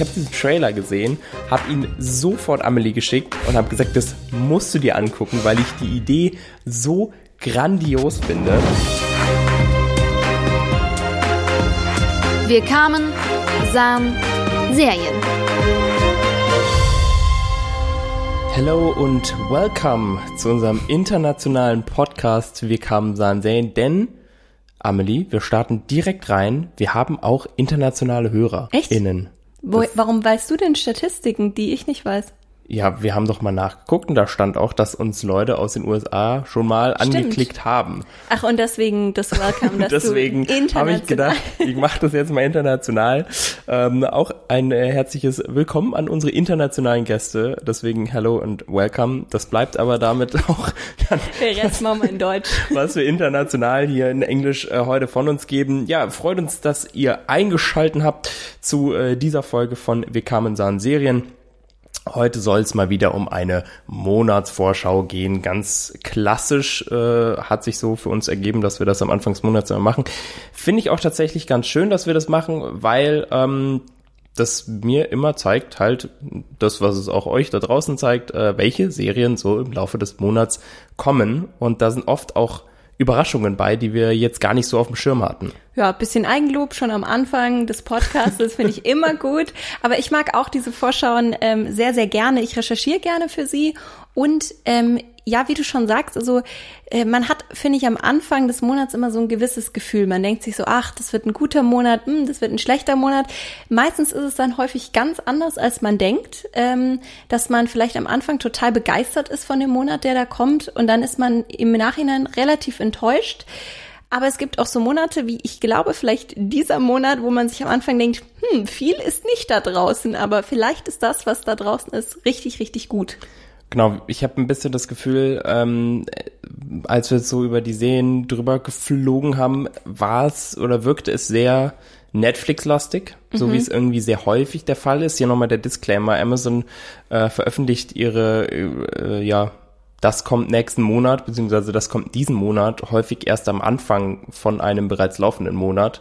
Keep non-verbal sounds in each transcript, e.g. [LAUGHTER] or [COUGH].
ich habe diesen Trailer gesehen, habe ihn sofort Amelie geschickt und habe gesagt, das musst du dir angucken, weil ich die Idee so grandios finde. Wir kamen, sahen Serien. Hello und welcome zu unserem internationalen Podcast Wir kamen, sahen Serien, denn Amelie, wir starten direkt rein. Wir haben auch internationale Hörer. Echt? Innen. Wo, warum weißt du denn Statistiken, die ich nicht weiß? Ja, wir haben doch mal nachgeguckt und da stand auch, dass uns Leute aus den USA schon mal Stimmt. angeklickt haben. Ach, und deswegen das Welcome, dass [LAUGHS] Deswegen habe ich gedacht, ich mache das jetzt mal international. Ähm, auch ein äh, herzliches Willkommen an unsere internationalen Gäste. Deswegen hello und welcome. Das bleibt aber damit [LAUGHS] auch dann Der Rest machen wir in Deutsch. [LAUGHS] was wir international hier in Englisch äh, heute von uns geben. Ja, freut uns, dass ihr eingeschalten habt zu äh, dieser Folge von Wir kamen sahen Serien. Heute soll es mal wieder um eine Monatsvorschau gehen. Ganz klassisch äh, hat sich so für uns ergeben, dass wir das am Anfang des Monats immer machen. Finde ich auch tatsächlich ganz schön, dass wir das machen, weil ähm, das mir immer zeigt, halt das, was es auch euch da draußen zeigt, äh, welche Serien so im Laufe des Monats kommen. Und da sind oft auch Überraschungen bei, die wir jetzt gar nicht so auf dem Schirm hatten. Ja, bisschen Eigenlob schon am Anfang des Podcasts, finde ich immer gut. Aber ich mag auch diese Vorschauen ähm, sehr, sehr gerne. Ich recherchiere gerne für sie. Und ähm, ja, wie du schon sagst, also äh, man hat, finde ich, am Anfang des Monats immer so ein gewisses Gefühl. Man denkt sich so, ach, das wird ein guter Monat, hm, das wird ein schlechter Monat. Meistens ist es dann häufig ganz anders, als man denkt, ähm, dass man vielleicht am Anfang total begeistert ist von dem Monat, der da kommt. Und dann ist man im Nachhinein relativ enttäuscht. Aber es gibt auch so Monate, wie ich glaube, vielleicht dieser Monat, wo man sich am Anfang denkt, hm, viel ist nicht da draußen, aber vielleicht ist das, was da draußen ist, richtig, richtig gut. Genau, ich habe ein bisschen das Gefühl, ähm, als wir so über die Serien drüber geflogen haben, war es oder wirkte es sehr Netflix-lastig, so wie es irgendwie sehr häufig der Fall ist. Hier nochmal der Disclaimer, Amazon äh, veröffentlicht ihre, äh, ja, das kommt nächsten Monat, beziehungsweise das kommt diesen Monat, häufig erst am Anfang von einem bereits laufenden Monat.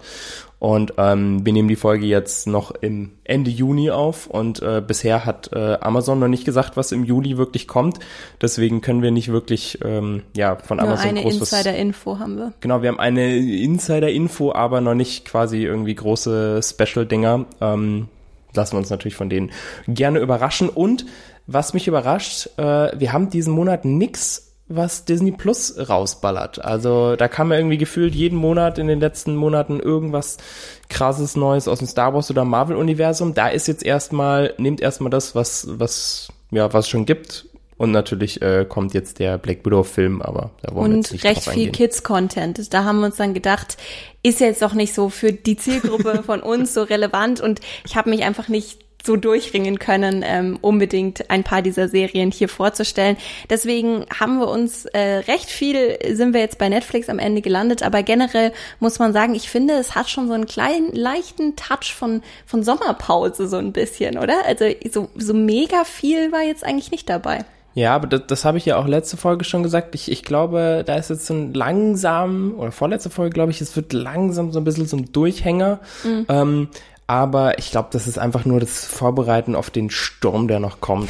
Und ähm, wir nehmen die Folge jetzt noch im Ende Juni auf und äh, bisher hat äh, Amazon noch nicht gesagt, was im Juli wirklich kommt. Deswegen können wir nicht wirklich ähm, ja von Nur Amazon eine groß Insider-Info haben wir. Genau, wir haben eine Insider-Info, aber noch nicht quasi irgendwie große Special-Dinger. Ähm, lassen wir uns natürlich von denen gerne überraschen. Und was mich überrascht, äh, wir haben diesen Monat nix, was Disney Plus rausballert. Also da kam ja irgendwie gefühlt jeden Monat in den letzten Monaten irgendwas krasses Neues aus dem Star Wars oder Marvel-Universum. Da ist jetzt erstmal, nehmt erstmal das, was, was, ja, was schon gibt. Und natürlich äh, kommt jetzt der Black Widow-Film, aber da wollen wir jetzt Und nicht recht viel. Kids-Content. Da haben wir uns dann gedacht, ist jetzt auch nicht so für die Zielgruppe [LAUGHS] von uns so relevant und ich habe mich einfach nicht so durchringen können, ähm, unbedingt ein paar dieser Serien hier vorzustellen. Deswegen haben wir uns äh, recht viel, sind wir jetzt bei Netflix am Ende gelandet, aber generell muss man sagen, ich finde, es hat schon so einen kleinen, leichten Touch von, von Sommerpause so ein bisschen, oder? Also so, so mega viel war jetzt eigentlich nicht dabei. Ja, aber das, das habe ich ja auch letzte Folge schon gesagt. Ich, ich glaube, da ist jetzt so ein langsam, oder vorletzte Folge, glaube ich, es wird langsam so ein bisschen so ein Durchhänger. Ähm, aber ich glaube, das ist einfach nur das Vorbereiten auf den Sturm, der noch kommt.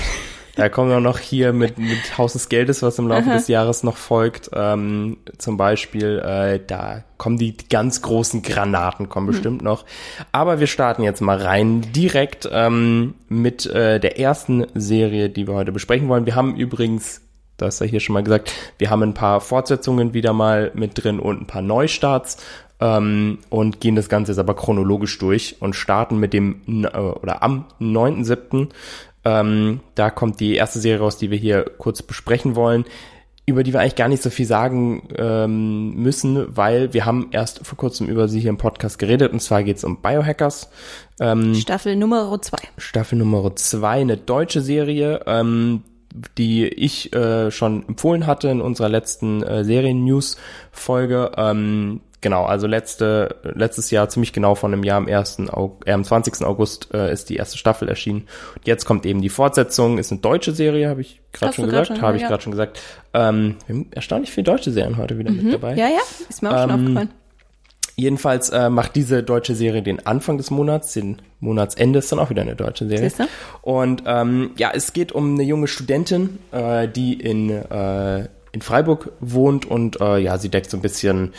Da kommen wir noch hier mit, mit Haus des Geldes, was im Laufe des [LAUGHS] Jahres noch folgt. Ähm, zum Beispiel, äh, da kommen die, ganz großen Granaten, kommen bestimmt noch. Aber wir starten jetzt mal rein direkt ähm, mit äh, der ersten Serie, die wir heute besprechen wollen. Wir haben übrigens, das ist ja hier schon mal gesagt, wir haben ein paar Fortsetzungen wieder mal mit drin und ein paar Neustarts ähm, und gehen das Ganze jetzt aber chronologisch durch und starten mit dem äh, oder am 9.7. Ähm, da kommt die erste Serie raus, die wir hier kurz besprechen wollen, über die wir eigentlich gar nicht so viel sagen ähm, müssen, weil wir haben erst vor kurzem über sie hier im Podcast geredet und zwar geht es um Biohackers. Ähm, Staffel Nummer zwei. Staffel Nummer zwei, eine deutsche Serie, ähm, die ich äh, schon empfohlen hatte in unserer letzten äh, Serien-News-Folge. Ähm, genau, also letzte, letztes Jahr, ziemlich genau von einem Jahr, am, 1. August, äh, am 20. August äh, ist die erste Staffel erschienen. Und jetzt kommt eben die Fortsetzung, ist eine deutsche Serie, habe ich gerade schon grad gesagt. schon, Habe ich ja. gerade schon gesagt. Ähm, wir haben erstaunlich viele deutsche Serien heute wieder mit dabei. Ja, ja, ist mir auch schon Ähm, aufgefallen. Jedenfalls äh, macht diese deutsche Serie den Anfang des Monats, den Monatsende ist dann auch wieder eine deutsche Serie. Siehste? Und ähm, ja, es geht um eine junge Studentin, äh, die in, äh, in Freiburg wohnt und äh, ja, sie deckt so ein bisschen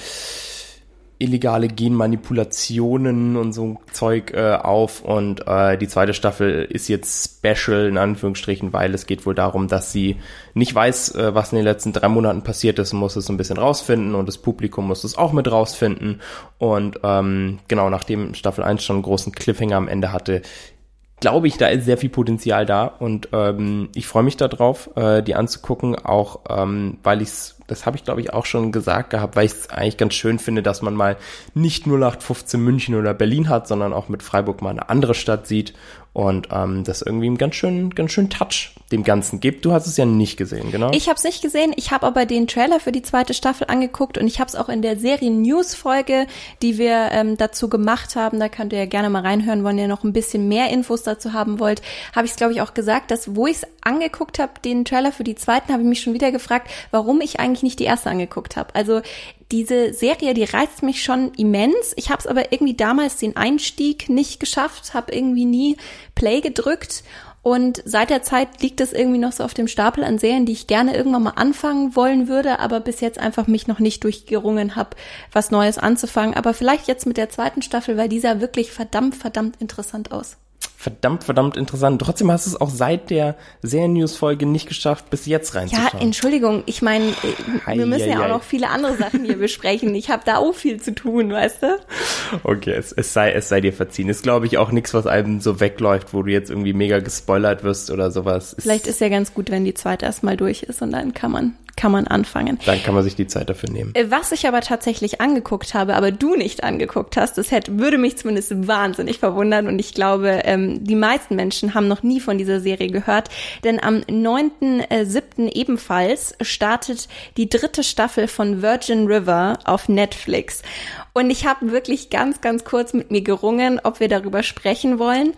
illegale Genmanipulationen und so Zeug äh, auf. Und äh, die zweite Staffel ist jetzt special in Anführungsstrichen, weil es geht wohl darum, dass sie nicht weiß, äh, was in den letzten drei Monaten passiert ist, muss es ein bisschen rausfinden und das Publikum muss es auch mit rausfinden. Und ähm, genau, nachdem Staffel 1 schon einen großen Cliffhanger am Ende hatte, glaube ich, da ist sehr viel Potenzial da. Und ähm, ich freue mich darauf, äh, die anzugucken, auch ähm, weil ich es das habe ich glaube ich auch schon gesagt gehabt, weil ich es eigentlich ganz schön finde, dass man mal nicht 0815 München oder Berlin hat, sondern auch mit Freiburg mal eine andere Stadt sieht. Und ähm, das irgendwie einen ganz schön, ganz schön Touch dem Ganzen gibt. Du hast es ja nicht gesehen, genau? Ich habe es nicht gesehen. Ich habe aber den Trailer für die zweite Staffel angeguckt und ich habe es auch in der Serien-News-Folge, die wir ähm, dazu gemacht haben, da könnt ihr ja gerne mal reinhören, wenn ihr noch ein bisschen mehr Infos dazu haben wollt, habe ich es, glaube ich, auch gesagt, dass wo ich es angeguckt habe, den Trailer für die zweiten, habe ich mich schon wieder gefragt, warum ich eigentlich nicht die erste angeguckt habe. Also diese Serie, die reizt mich schon immens. Ich habe es aber irgendwie damals den Einstieg nicht geschafft, habe irgendwie nie Play gedrückt. Und seit der Zeit liegt es irgendwie noch so auf dem Stapel an Serien, die ich gerne irgendwann mal anfangen wollen würde, aber bis jetzt einfach mich noch nicht durchgerungen habe, was Neues anzufangen. Aber vielleicht jetzt mit der zweiten Staffel, weil dieser wirklich verdammt, verdammt interessant aus verdammt, verdammt interessant. Trotzdem hast du es auch seit der Serien-News-Folge nicht geschafft, bis jetzt reinzuschauen. Ja, Entschuldigung, ich meine, äh, wir müssen ja auch noch viele andere Sachen hier besprechen. Ich habe da auch viel zu tun, weißt du? Okay, es, es, sei, es sei dir verziehen. Ist, glaube ich, auch nichts, was einem so wegläuft, wo du jetzt irgendwie mega gespoilert wirst oder sowas. Vielleicht ist ja ganz gut, wenn die zweite erstmal durch ist und dann kann man kann man anfangen. Dann kann man sich die Zeit dafür nehmen. Äh, was ich aber tatsächlich angeguckt habe, aber du nicht angeguckt hast, das hätte, würde mich zumindest wahnsinnig verwundern und ich glaube, ähm, die meisten Menschen haben noch nie von dieser Serie gehört, denn am 9.7. Äh, ebenfalls startet die dritte Staffel von Virgin River auf Netflix. Und ich habe wirklich ganz, ganz kurz mit mir gerungen, ob wir darüber sprechen wollen,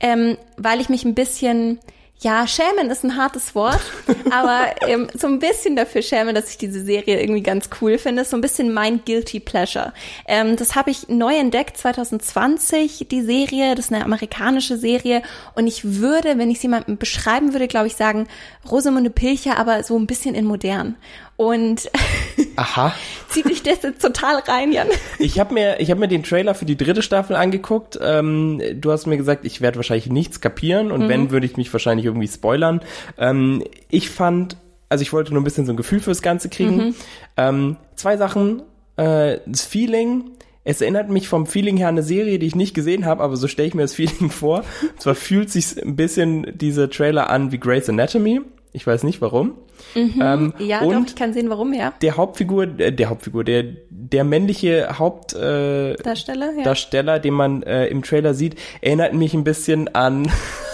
ähm, weil ich mich ein bisschen ja, schämen ist ein hartes Wort, [LAUGHS] aber ähm, so ein bisschen dafür schämen, dass ich diese Serie irgendwie ganz cool finde. So ein bisschen mein Guilty Pleasure. Ähm, das habe ich neu entdeckt 2020, die Serie. Das ist eine amerikanische Serie. Und ich würde, wenn ich sie mal beschreiben würde, glaube ich, sagen, Rosamunde Pilcher, aber so ein bisschen in modern. Und [LAUGHS] Aha. zieht dich das jetzt total rein, Jan. Ich habe mir, ich habe mir den Trailer für die dritte Staffel angeguckt. Ähm, du hast mir gesagt, ich werde wahrscheinlich nichts kapieren und mhm. wenn, würde ich mich wahrscheinlich irgendwie spoilern. Ähm, ich fand, also ich wollte nur ein bisschen so ein Gefühl fürs Ganze kriegen. Mhm. Ähm, zwei Sachen. Äh, das Feeling, es erinnert mich vom Feeling her an eine Serie, die ich nicht gesehen habe, aber so stelle ich mir das Feeling [LAUGHS] vor. Und zwar fühlt sich ein bisschen diese Trailer an wie Grey's Anatomy. Ich weiß nicht warum. Mhm. Ähm, ja, und doch, ich kann sehen, warum, ja. Der Hauptfigur, äh, der Hauptfigur, der, der männliche Hauptdarsteller, äh, ja. Darsteller, den man äh, im Trailer sieht, erinnert mich ein bisschen an,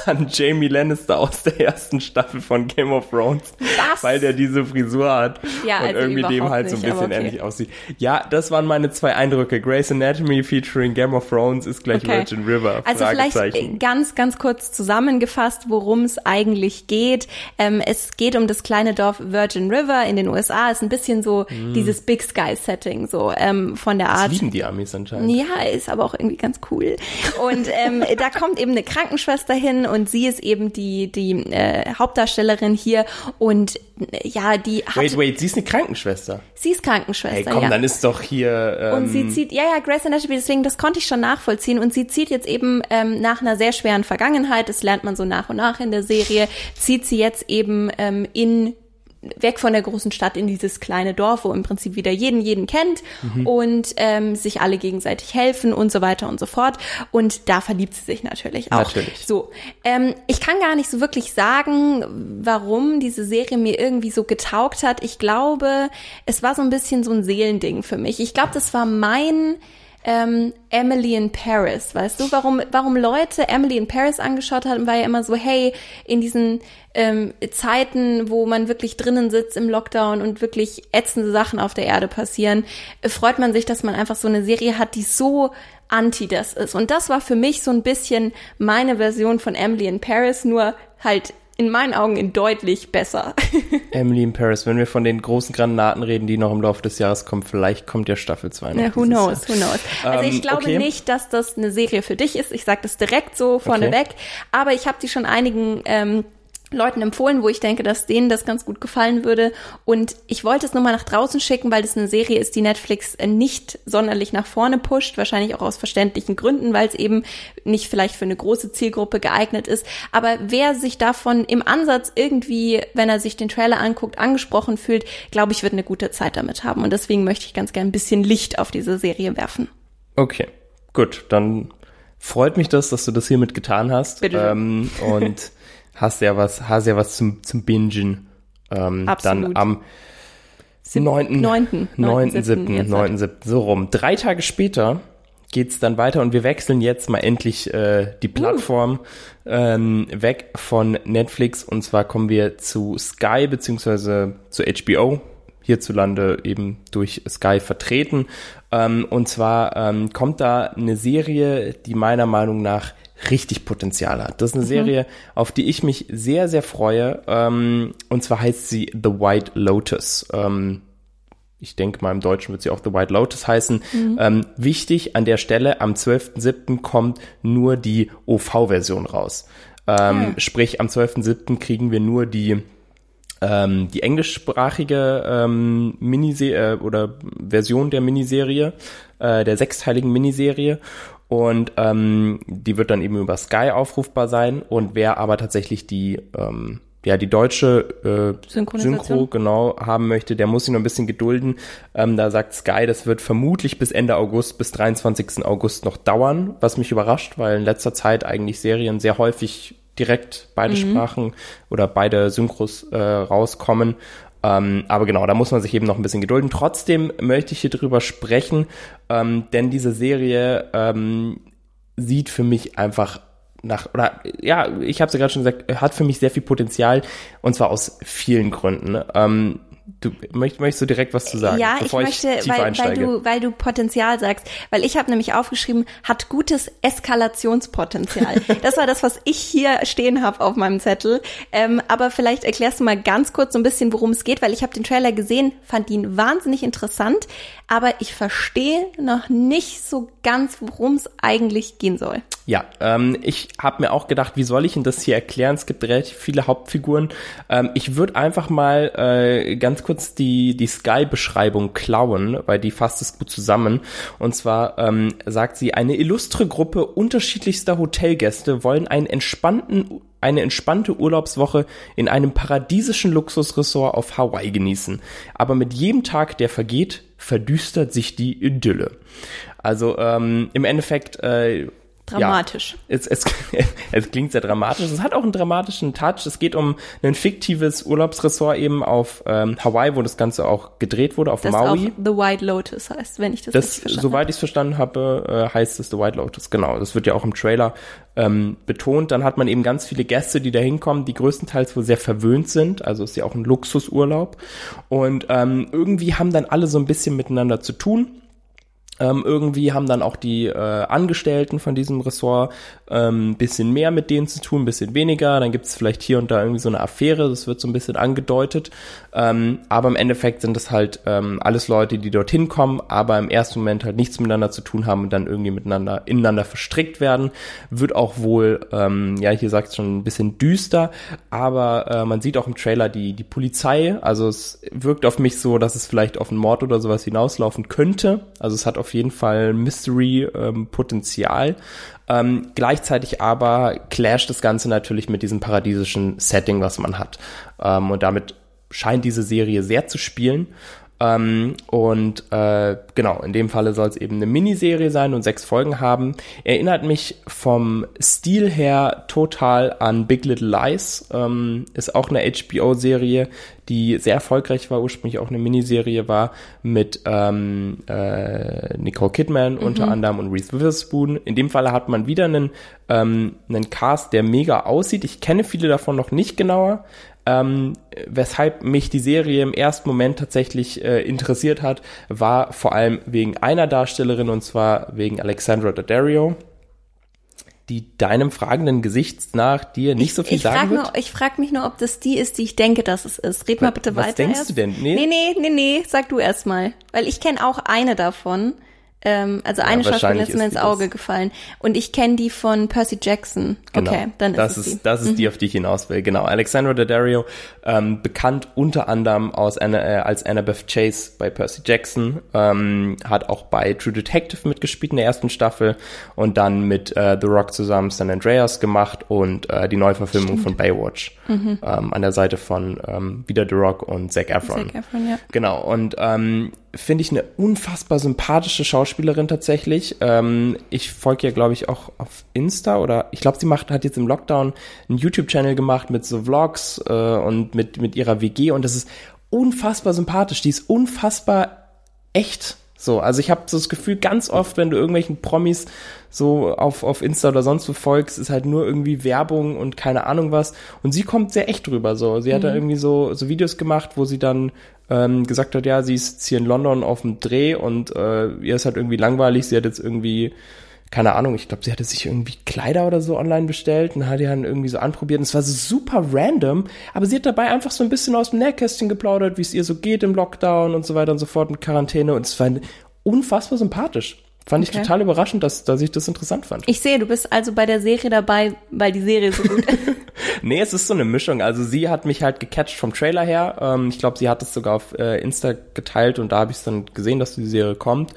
an Jamie Lannister aus der ersten Staffel von Game of Thrones. Was? Weil der diese Frisur hat ja, und also irgendwie dem halt so ein bisschen okay. ähnlich aussieht. Ja, das waren meine zwei Eindrücke. Grey's Anatomy featuring Game of Thrones ist gleich okay. Virgin River. Also vielleicht ganz, ganz kurz zusammengefasst, worum es eigentlich geht. Ähm, es geht um das kleine Dorf Virgin River in den USA. Ist ein bisschen so mm. dieses Big Sky Setting, so ähm, von der Art. Das lieben die Amis anscheinend. Ja, ist aber auch irgendwie ganz cool. Und ähm, [LAUGHS] da kommt eben eine Krankenschwester hin und sie ist eben die die äh, Hauptdarstellerin hier und ja, die hat. Wait, wait, sie ist eine Krankenschwester. Sie ist Krankenschwester. Hey, komm, ja. dann ist doch hier. Ähm, und sie zieht, ja, ja, Grace Anatomy, deswegen das konnte ich schon nachvollziehen. Und sie zieht jetzt eben ähm, nach einer sehr schweren Vergangenheit, das lernt man so nach und nach in der Serie, zieht sie jetzt eben ähm, in weg von der großen Stadt in dieses kleine Dorf, wo im Prinzip wieder jeden jeden kennt mhm. und ähm, sich alle gegenseitig helfen und so weiter und so fort. Und da verliebt sie sich natürlich auch. Natürlich. So, ähm, ich kann gar nicht so wirklich sagen, warum diese Serie mir irgendwie so getaugt hat. Ich glaube, es war so ein bisschen so ein Seelending für mich. Ich glaube, das war mein ähm, Emily in Paris, weißt du, warum, warum Leute Emily in Paris angeschaut haben, war ja immer so, hey, in diesen ähm, Zeiten, wo man wirklich drinnen sitzt im Lockdown und wirklich ätzende Sachen auf der Erde passieren, äh, freut man sich, dass man einfach so eine Serie hat, die so anti das ist. Und das war für mich so ein bisschen meine Version von Emily in Paris, nur halt in meinen Augen in deutlich besser. [LAUGHS] Emily in Paris, wenn wir von den großen Granaten reden, die noch im Laufe des Jahres kommen, vielleicht kommt ja Staffel 2 noch. Ja, who knows, Jahr. who knows. Also ich ähm, glaube okay. nicht, dass das eine Serie für dich ist. Ich sage das direkt so vorneweg. Okay. Aber ich habe die schon einigen ähm, Leuten empfohlen, wo ich denke, dass denen das ganz gut gefallen würde. Und ich wollte es nur mal nach draußen schicken, weil das eine Serie ist, die Netflix äh, nicht sonderlich nach vorne pusht, wahrscheinlich auch aus verständlichen Gründen, weil es eben nicht vielleicht für eine große Zielgruppe geeignet ist. Aber wer sich davon im Ansatz irgendwie, wenn er sich den Trailer anguckt, angesprochen fühlt, glaube ich, wird eine gute Zeit damit haben. Und deswegen möchte ich ganz gerne ein bisschen Licht auf diese Serie werfen. Okay, gut, dann freut mich das, dass du das hiermit getan hast. Bitte. Ähm, und hast ja was, hast ja was zum, zum Bingen. Ähm, Absolut. Dann am 9. 9. 9. 7. 9. 7. So rum. Drei Tage später geht's dann weiter und wir wechseln jetzt mal endlich äh, die uh. Plattform uh. ähm, weg von Netflix und zwar kommen wir zu Sky beziehungsweise zu HBO hierzulande eben durch Sky vertreten ähm, und zwar ähm, kommt da eine Serie, die meiner Meinung nach richtig Potenzial hat. Das ist eine mhm. Serie, auf die ich mich sehr, sehr freue. Ähm, und zwar heißt sie The White Lotus. Ähm, ich denke mal, im Deutschen wird sie auch The White Lotus heißen. Mhm. Ähm, wichtig an der Stelle, am 12.07. kommt nur die OV-Version raus. Ähm, ja. Sprich, am 12.07. kriegen wir nur die ähm, die englischsprachige ähm, Miniserie äh, oder Version der Miniserie, äh, der sechsteiligen Miniserie und ähm, die wird dann eben über Sky aufrufbar sein. Und wer aber tatsächlich die, ähm, ja, die deutsche äh, Synchro genau haben möchte, der muss sich noch ein bisschen gedulden. Ähm, da sagt Sky, das wird vermutlich bis Ende August, bis 23. August noch dauern, was mich überrascht, weil in letzter Zeit eigentlich Serien sehr häufig direkt beide mhm. Sprachen oder beide Synchros äh, rauskommen. Ähm, aber genau, da muss man sich eben noch ein bisschen gedulden. Trotzdem möchte ich hier drüber sprechen, ähm, denn diese Serie ähm, sieht für mich einfach nach, oder ja, ich habe es ja gerade schon gesagt, hat für mich sehr viel Potenzial und zwar aus vielen Gründen. Ähm, Du möcht, möchtest du direkt was zu sagen? Ja, ich möchte, ich weil, weil, du, weil du Potenzial sagst. Weil ich habe nämlich aufgeschrieben, hat gutes Eskalationspotenzial. [LAUGHS] das war das, was ich hier stehen habe auf meinem Zettel. Ähm, aber vielleicht erklärst du mal ganz kurz so ein bisschen, worum es geht, weil ich habe den Trailer gesehen, fand ihn wahnsinnig interessant, aber ich verstehe noch nicht so ganz, worum es eigentlich gehen soll. Ja, ähm, ich habe mir auch gedacht, wie soll ich Ihnen das hier erklären? Es gibt relativ viele Hauptfiguren. Ähm, ich würde einfach mal äh, ganz kurz die, die Sky-Beschreibung klauen, weil die fasst es gut zusammen. Und zwar ähm, sagt sie, eine illustre Gruppe unterschiedlichster Hotelgäste wollen einen entspannten eine entspannte Urlaubswoche in einem paradiesischen Luxusressort auf Hawaii genießen. Aber mit jedem Tag, der vergeht, verdüstert sich die Idylle. Also ähm, im Endeffekt äh, Dramatisch. Ja, es, es, [LAUGHS] es klingt sehr dramatisch. Es hat auch einen dramatischen Touch. Es geht um ein fiktives Urlaubsressort eben auf ähm, Hawaii, wo das Ganze auch gedreht wurde, auf das Maui. Auf The White Lotus heißt, wenn ich das, das richtig verstanden Soweit ich es verstanden habe, äh, heißt es The White Lotus. Genau, das wird ja auch im Trailer ähm, betont. Dann hat man eben ganz viele Gäste, die da hinkommen, die größtenteils wohl sehr verwöhnt sind. Also ist ja auch ein Luxusurlaub. Und ähm, irgendwie haben dann alle so ein bisschen miteinander zu tun ähm, irgendwie haben dann auch die äh, Angestellten von diesem Ressort ähm, bisschen mehr mit denen zu tun, bisschen weniger. Dann gibt es vielleicht hier und da irgendwie so eine Affäre, das wird so ein bisschen angedeutet. Ähm, aber im Endeffekt sind es halt ähm, alles Leute, die dorthin kommen, aber im ersten Moment halt nichts miteinander zu tun haben und dann irgendwie miteinander ineinander verstrickt werden. Wird auch wohl, ähm, ja, hier sagt schon ein bisschen düster, aber äh, man sieht auch im Trailer die, die Polizei. Also es wirkt auf mich so, dass es vielleicht auf einen Mord oder sowas hinauslaufen könnte. Also es hat auf jeden Fall Mystery-Potenzial. Ähm, gleichzeitig aber clasht das Ganze natürlich mit diesem paradiesischen Setting, was man hat. Ähm, und damit scheint diese Serie sehr zu spielen. Ähm, und äh, genau, in dem Falle soll es eben eine Miniserie sein und sechs Folgen haben. Erinnert mich vom Stil her total an Big Little Lies. Ähm, ist auch eine HBO-Serie, die sehr erfolgreich war, ursprünglich auch eine Miniserie war, mit ähm, äh, Nicole Kidman mhm. unter anderem und Reese Witherspoon. In dem Falle hat man wieder einen, ähm, einen Cast, der mega aussieht. Ich kenne viele davon noch nicht genauer, ähm, weshalb mich die Serie im ersten Moment tatsächlich äh, interessiert hat, war vor allem wegen einer Darstellerin und zwar wegen Alexandra Daddario. die deinem fragenden Gesicht nach dir nicht ich, so viel ich sagen frag wird? Nur, ich frage mich nur, ob das die ist, die ich denke, dass es ist. Red mal bitte was weiter. denkst erst. du denn? Nee? Nee, nee, nee, nee, sag du erst mal. Weil ich kenne auch eine davon. Ähm, also eine Schauspielerin wahrscheinlich ist mir ist ins Auge das. gefallen. Und ich kenne die von Percy Jackson. Genau. Okay, dann das ist die. Mhm. Das ist die, auf die ich hinaus will. Genau. Alexandra Daddario, ähm, bekannt unter anderem aus Anna, äh, als Annabeth Chase bei Percy Jackson, ähm, hat auch bei True Detective mitgespielt in der ersten Staffel und dann mit äh, The Rock zusammen San Andreas gemacht und äh, die Neuverfilmung von Baywatch ähm, an der Seite von ähm, wieder The Rock und Zac Efron. Mhm. Zac Efron, ja. Genau, und ähm, finde ich eine unfassbar sympathische Schauspielerin tatsächlich. Ähm, ich folge ihr, glaube ich, auch auf Insta oder ich glaube, sie macht, hat jetzt im Lockdown einen YouTube-Channel gemacht mit so Vlogs äh, und mit, mit ihrer WG und das ist unfassbar sympathisch. Die ist unfassbar echt. So, also ich habe so das Gefühl, ganz oft, wenn du irgendwelchen Promis so auf, auf Insta oder sonst wo folgst, ist halt nur irgendwie Werbung und keine Ahnung was. Und sie kommt sehr echt drüber. So, sie hat da irgendwie so, so Videos gemacht, wo sie dann ähm, gesagt hat, ja, sie ist jetzt hier in London auf dem Dreh und äh, ihr ist halt irgendwie langweilig. Sie hat jetzt irgendwie keine Ahnung, ich glaube, sie hatte sich irgendwie Kleider oder so online bestellt und hat die dann irgendwie so anprobiert. Und es war super random, aber sie hat dabei einfach so ein bisschen aus dem Nähkästchen geplaudert, wie es ihr so geht im Lockdown und so weiter und so fort mit Quarantäne. Und es war unfassbar sympathisch. Fand ich Okay. total überraschend, dass, dass ich das interessant fand. Ich sehe, du bist also bei der Serie dabei, weil die Serie so gut ist. [LAUGHS] Nee, es ist so eine Mischung. Also sie hat mich halt gecatcht vom Trailer her. Ähm, ich glaube, sie hat es sogar auf äh, Insta geteilt und da habe ich es dann gesehen, dass die Serie kommt.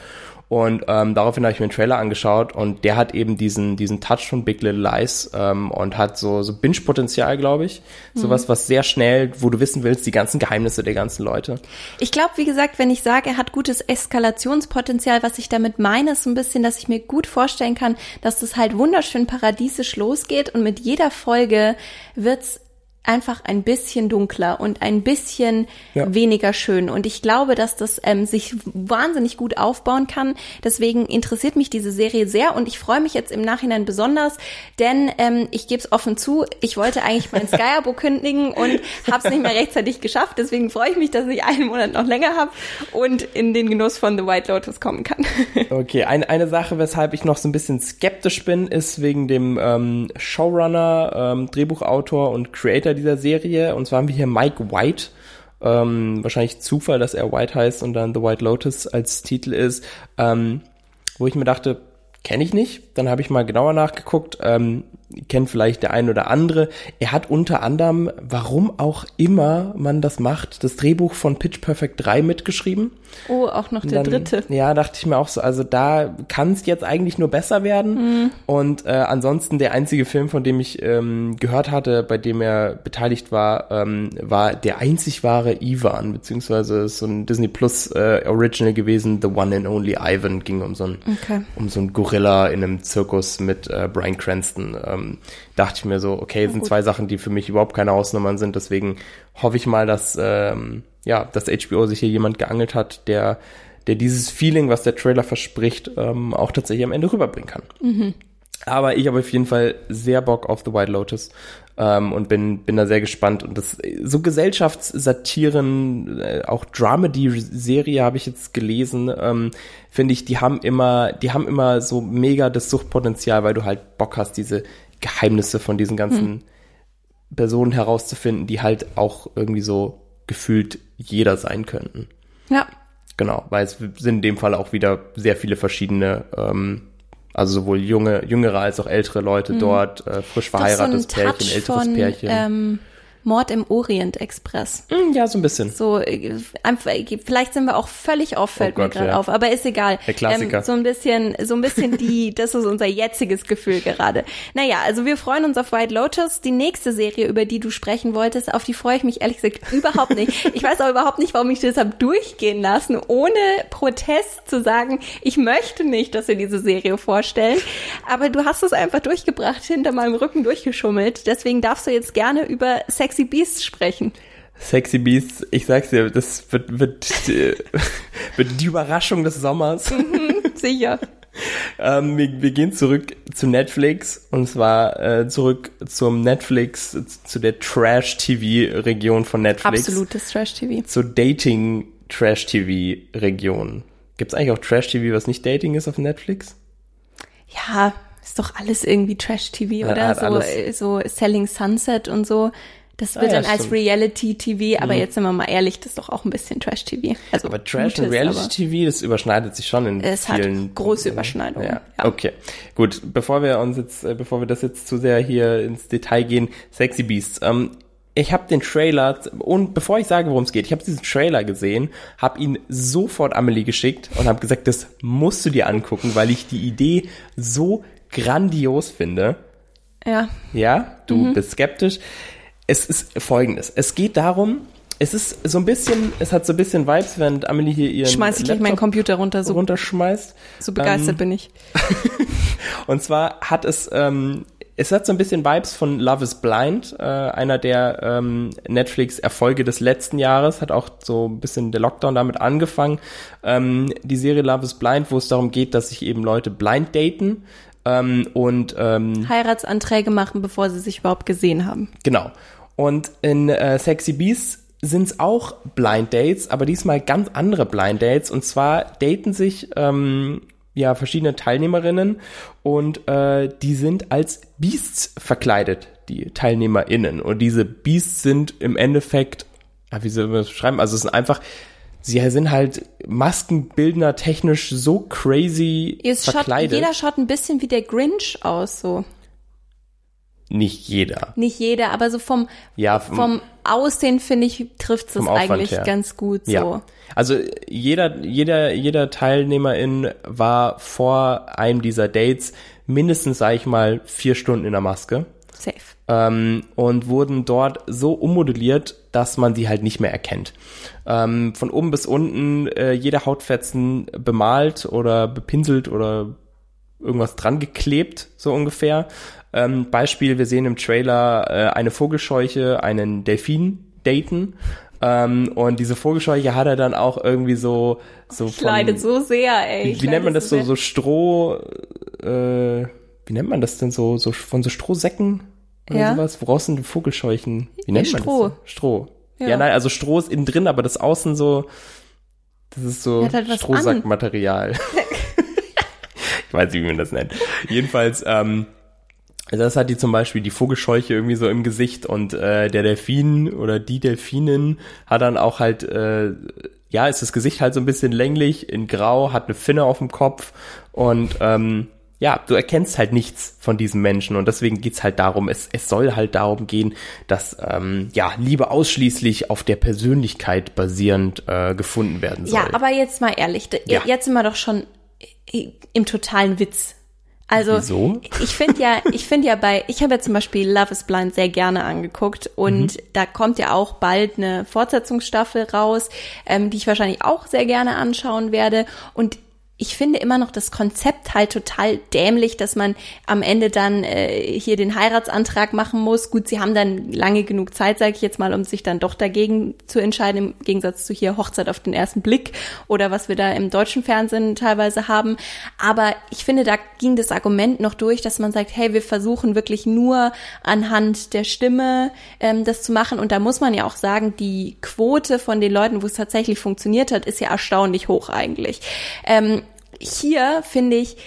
Und ähm, daraufhin habe ich mir den Trailer angeschaut und der hat eben diesen diesen Touch von Big Little Lies ähm, und hat so so Binge-Potenzial, glaube ich. Sowas, was sehr schnell, wo du wissen willst, die ganzen Geheimnisse der ganzen Leute. Ich glaube, wie gesagt, wenn ich sage, er hat gutes Eskalationspotenzial, was ich damit meine, ist so ein bisschen, dass ich mir gut vorstellen kann, dass das halt wunderschön paradiesisch losgeht und mit jeder Folge wird's einfach ein bisschen dunkler und ein bisschen Ja. weniger schön. Und ich glaube, dass das ähm, sich wahnsinnig gut aufbauen kann. Deswegen interessiert mich diese Serie sehr und ich freue mich jetzt im Nachhinein besonders, denn ähm, ich gebe es offen zu, ich wollte eigentlich mein [LAUGHS] Sky-Abo kündigen und habe es nicht mehr rechtzeitig geschafft. Deswegen freue ich mich, dass ich einen Monat noch länger habe und in den Genuss von The White Lotus kommen kann. [LAUGHS] Okay, eine, eine Sache, weshalb ich noch so ein bisschen skeptisch bin, ist wegen dem ähm, Showrunner, ähm, Drehbuchautor und Creator dieser Serie. Und zwar haben wir hier Mike White. Ähm, wahrscheinlich Zufall, dass er White heißt und dann The White Lotus als Titel ist. Ähm, wo ich mir dachte, kenne ich nicht. Dann habe ich mal genauer nachgeguckt. Ähm, kennt vielleicht der ein oder andere. Er hat unter anderem, warum auch immer man das macht, das Drehbuch von Pitch Perfect 3 mitgeschrieben. Oh, auch noch der Dann, dritte. Ja, dachte ich mir auch so. Also da kann es jetzt eigentlich nur besser werden. Mhm. Und äh, ansonsten der einzige Film, von dem ich ähm, gehört hatte, bei dem er beteiligt war, ähm, war der einzig wahre Ivan, beziehungsweise ist so ein Disney Plus äh, Original gewesen, The One and Only Ivan, ging um so ein Okay. um so ein Gorilla in einem Zirkus mit äh, Brian Cranston. Ähm, dachte ich mir so, okay, sind zwei Sachen, die für mich überhaupt keine Ausnummern sind. Deswegen hoffe ich mal, dass ähm, ja, dass HBO sich hier jemand geangelt hat, der der dieses Feeling, was der Trailer verspricht, ähm, auch tatsächlich am Ende rüberbringen kann. Aber ich habe auf jeden Fall sehr Bock auf The White Lotus ähm, und bin, bin da sehr gespannt. Und das so Gesellschaftssatiren, äh, auch Dramedy-Serie habe ich jetzt gelesen, ähm, finde ich, die haben immer, die haben immer so mega das Suchtpotenzial, weil du halt Bock hast, diese Geheimnisse von diesen ganzen Personen herauszufinden, die halt auch irgendwie so gefühlt jeder sein könnten. Ja. Genau, weil es sind in dem Fall auch wieder sehr viele verschiedene, ähm, also sowohl junge, jüngere als auch ältere Leute dort, äh, frisch verheiratetes so Pärchen, älteres von, Pärchen. Ähm, Mord im Orient Express. Hm, ja, so ein bisschen. So, äh, einfach, vielleicht sind wir auch völlig auf, fällt Oh mir Gott, gerade ja. auf, aber ist egal. Der Klassiker. Ähm, so ein bisschen, so ein bisschen die, [LAUGHS] das ist unser jetziges Gefühl gerade. Naja, also wir freuen uns auf White Lotus. Die nächste Serie, über die du sprechen wolltest, auf die freue ich mich ehrlich gesagt überhaupt nicht. Ich weiß auch überhaupt nicht, warum ich das habe durchgehen lassen, ohne Protest zu sagen, ich möchte nicht, dass wir diese Serie vorstellen. Aber du hast es einfach durchgebracht, hinter meinem Rücken durchgeschummelt. Deswegen darfst du jetzt gerne über Sexy Beasts sprechen. Sexy Beasts, ich sag's dir, das wird, wird, äh, [LAUGHS] wird die Überraschung des Sommers. Sicher. [LAUGHS] ähm, wir, wir gehen zurück zu Netflix und zwar äh, zurück zum Netflix, zu der Trash-TV-Region von Netflix. Absolutes Trash-TV. Zur Dating-Trash-TV-Region. Gibt's eigentlich auch Trash-TV, was nicht Dating ist auf Netflix? Ja, Ist doch alles irgendwie Trash-TV, Ja, oder? hat So, alles- äh, so Selling Sunset und so. Das wird Ah, ja, dann als stimmt. Mhm. Reality-TV, aber jetzt sind wir mal ehrlich, das ist doch auch ein bisschen Trash-TV. Also Aber Trash und Gutes, aber- Reality-TV, das überschneidet sich schon in Es hat vielen... große Überschneidungen, Ja. ja. okay. Gut, bevor wir uns jetzt, äh, bevor wir das jetzt zu sehr hier ins Detail gehen, Sexy Beasts. Ähm, ich habe den Trailer, und bevor ich sage, worum es geht, ich habe diesen Trailer gesehen, habe ihn sofort Amelie geschickt und habe gesagt, das musst du dir angucken, weil ich die Idee so grandios finde. Ja, Ja, du Mhm. bist skeptisch. Es ist folgendes. Es geht darum, es ist so ein bisschen, es hat so ein bisschen Vibes, wenn Amelie hier ihren schmeiß ich gleich meinen Laptop Computer runter, so, runterschmeißt. so begeistert Ähm, bin ich. [LAUGHS] Und zwar hat es, ähm, es hat so ein bisschen Vibes von Love is Blind, äh, einer der ähm, Netflix-Erfolge des letzten Jahres, hat auch so ein bisschen der Lockdown damit angefangen. Ähm, die Serie Love is Blind, wo es darum geht, dass sich eben Leute blind daten. Ähm, und ähm, Heiratsanträge machen, bevor sie sich überhaupt gesehen haben. Genau. Und in äh, Sexy Beasts sind es auch Blind Dates, aber diesmal ganz andere Blind Dates. Und zwar daten sich ähm, ja verschiedene Teilnehmerinnen und äh, die sind als Beasts verkleidet, die TeilnehmerInnen. Und diese Beasts sind im Endeffekt, ja, wie soll man das beschreiben? Also es sind einfach, sie sind halt Maskenbildner technisch so crazy schaut, verkleidet. jeder schaut ein bisschen wie der Grinch aus, so. Nicht jeder. Nicht jeder, aber so vom, Ja, vom Aussehen, finde ich, trifft es Vom eigentlich her. ganz gut, so. Ja. Also jeder, jeder, jeder Teilnehmerin war vor einem dieser Dates mindestens, sage ich mal, vier Stunden in der Maske Safe. Ähm, und wurden dort so ummodelliert, dass man sie halt nicht mehr erkennt. Ähm, von oben bis unten äh, jede Hautfetzen bemalt oder bepinselt oder irgendwas dran geklebt, so ungefähr. Ähm, Beispiel, wir sehen im Trailer äh, eine Vogelscheuche, einen Delfin daten. Ähm, und diese Vogelscheuche hat er dann auch irgendwie so, so Ich leide so sehr, ey. Ich wie nennt man das so, sehr. so Stroh, äh, wie nennt man das denn so, so von so Strohsäcken oder Ja. sowas? Woraus sind die Vogelscheuchen? Wie nennt man Stroh. das? so? Stroh. Ja. Ja. nein, also Stroh ist innen drin, aber das außen so, das ist so halt Strohsackmaterial. [LAUGHS] ich weiß nicht, wie man das nennt. Jedenfalls, ähm, das hat die zum Beispiel die Vogelscheuche irgendwie so im Gesicht und äh, der Delfin oder die Delfinin hat dann auch halt, äh, ja, ist das Gesicht halt so ein bisschen länglich in Grau, hat eine Finne auf dem Kopf und ähm, ja, du erkennst halt nichts von diesem Menschen und deswegen geht's halt darum, es, es soll halt darum gehen, dass ähm, ja Liebe ausschließlich auf der Persönlichkeit basierend äh, gefunden werden soll. Ja, aber jetzt mal ehrlich, Ja. jetzt sind wir doch schon i- im totalen Witz. Also Wieso? ich finde ja, ich finde ja bei, ich habe ja zum Beispiel Love is Blind sehr gerne angeguckt und Mhm. da kommt ja auch bald eine Fortsetzungsstaffel raus, ähm, die ich wahrscheinlich auch sehr gerne anschauen werde und ich finde immer noch das Konzept halt total dämlich, dass man am Ende dann äh, hier den Heiratsantrag machen muss. Gut, sie haben dann lange genug Zeit, sage ich jetzt mal, um sich dann doch dagegen zu entscheiden, im Gegensatz zu hier Hochzeit auf den ersten Blick oder was wir da im deutschen Fernsehen teilweise haben. Aber ich finde, da ging das Argument noch durch, dass man sagt, hey, wir versuchen wirklich nur anhand der Stimme ähm, das zu machen. Und da muss man ja auch sagen, die Quote von den Leuten, wo es tatsächlich funktioniert hat, ist ja erstaunlich hoch eigentlich. Ähm, hier finde ich,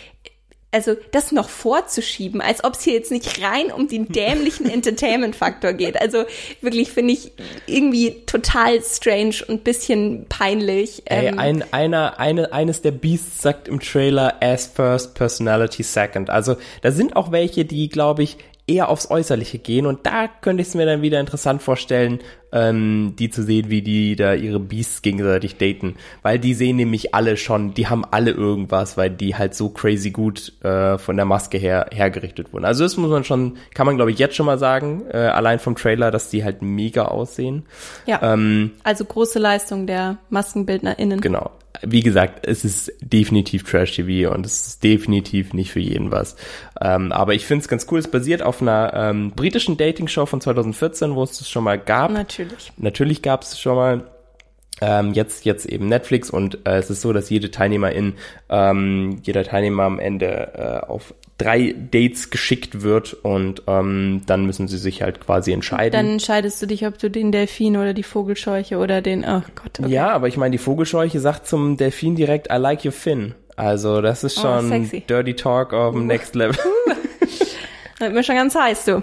also das noch vorzuschieben, als ob es hier jetzt nicht rein um den dämlichen [LAUGHS] Entertainment-Faktor geht. Also wirklich finde ich irgendwie total strange und bisschen peinlich. Ey, Ähm, ein, einer, eine, eines der Beasts sagt im Trailer as first, personality second. Also da sind auch welche, die, glaube ich, eher aufs Äußerliche gehen und da könnte ich es mir dann wieder interessant vorstellen, ähm, die zu sehen, wie die da ihre Beasts gegenseitig daten. Weil die sehen nämlich alle schon, die haben alle irgendwas, weil die halt so crazy gut äh, von der Maske her hergerichtet wurden. Also das muss man schon, kann man glaube ich jetzt schon mal sagen, äh, allein vom Trailer, dass die halt mega aussehen. ja, Ähm, also große Leistung der MaskenbildnerInnen. Genau. Wie gesagt, es ist definitiv Trash-TV und es ist definitiv nicht für jeden was. Ähm, aber ich finde es ganz cool. Es basiert auf einer ähm, britischen Dating-Show von 2014, wo es das schon mal gab. Natürlich. Natürlich gab es schon mal. Ähm, jetzt jetzt eben Netflix und äh, es ist so, dass jede Teilnehmerin, ähm, jeder Teilnehmer am Ende äh, auf drei Dates geschickt wird und ähm, dann müssen sie sich halt quasi entscheiden. Dann entscheidest du dich, ob du den Delfin oder die Vogelscheuche oder den, oh Gott. Okay. Ja, aber ich meine, die Vogelscheuche sagt zum Delfin direkt, I like your fin. Also das ist Oh, schon sexy. Dirty Talk auf dem Next Level. [LAUGHS] Wird mir schon ganz heiß, du.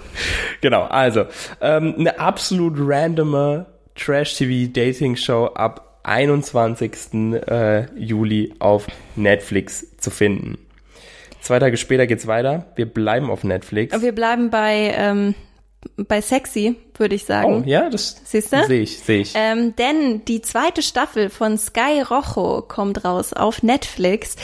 genau, also ähm, eine absolut randome Trash-TV-Dating-Show ab 21. Äh, Juli auf Netflix zu finden. Zwei Tage später geht's weiter. Wir bleiben auf Netflix. Wir bleiben bei, ähm, bei sexy, würde ich sagen. Oh, ja, das Siehst du? sehe ich, sehe ich. Ähm, denn die zweite Staffel von Sky Rojo kommt raus auf Netflix.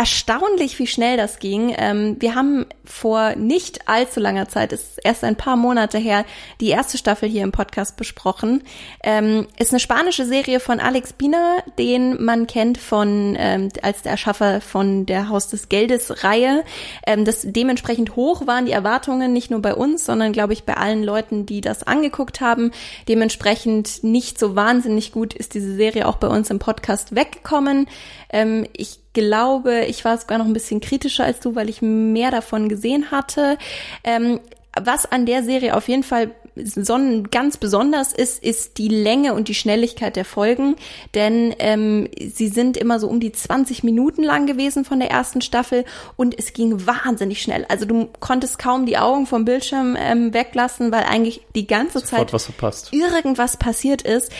Erstaunlich, wie schnell das ging. Ähm, wir haben vor nicht allzu langer Zeit, ist erst ein paar Monate her, die erste Staffel hier im Podcast besprochen. Ähm, ist eine spanische Serie von Alex Bina, den man kennt von ähm, als der Erschaffer von der Haus des Geldes Reihe. Ähm, das dementsprechend hoch waren die Erwartungen nicht nur bei uns, sondern glaube ich bei allen Leuten, die das angeguckt haben. Dementsprechend nicht so wahnsinnig gut ist diese Serie auch bei uns im Podcast weggekommen. Ähm, ich glaube, ich war sogar noch ein bisschen kritischer als du, weil ich mehr davon gesehen hatte. Ähm, was an der Serie auf jeden Fall son ganz besonders ist, ist die Länge und die Schnelligkeit der Folgen, denn ähm, sie sind immer so um die 20 Minuten lang gewesen von der ersten Staffel und es ging wahnsinnig schnell. Also du konntest kaum die Augen vom Bildschirm ähm, weglassen, weil eigentlich die ganze Sofort Zeit irgendwas passiert ist.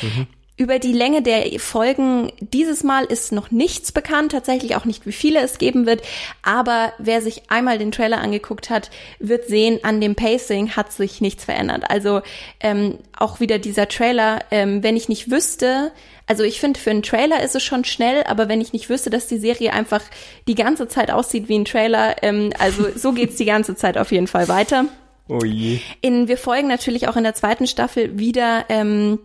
Über die Länge der Folgen dieses Mal ist noch nichts bekannt, tatsächlich auch nicht, wie viele es geben wird. Aber wer sich einmal den Trailer angeguckt hat, wird sehen, an dem Pacing hat sich nichts verändert. Also ähm, auch wieder dieser Trailer, ähm, wenn ich nicht wüsste, also ich finde, für einen Trailer ist es schon schnell, aber wenn ich nicht wüsste, dass die Serie einfach die ganze Zeit aussieht wie ein Trailer, ähm, also so geht's die ganze Zeit auf jeden Fall weiter. Oh je. In, wir folgen natürlich auch in der zweiten Staffel wieder ähm,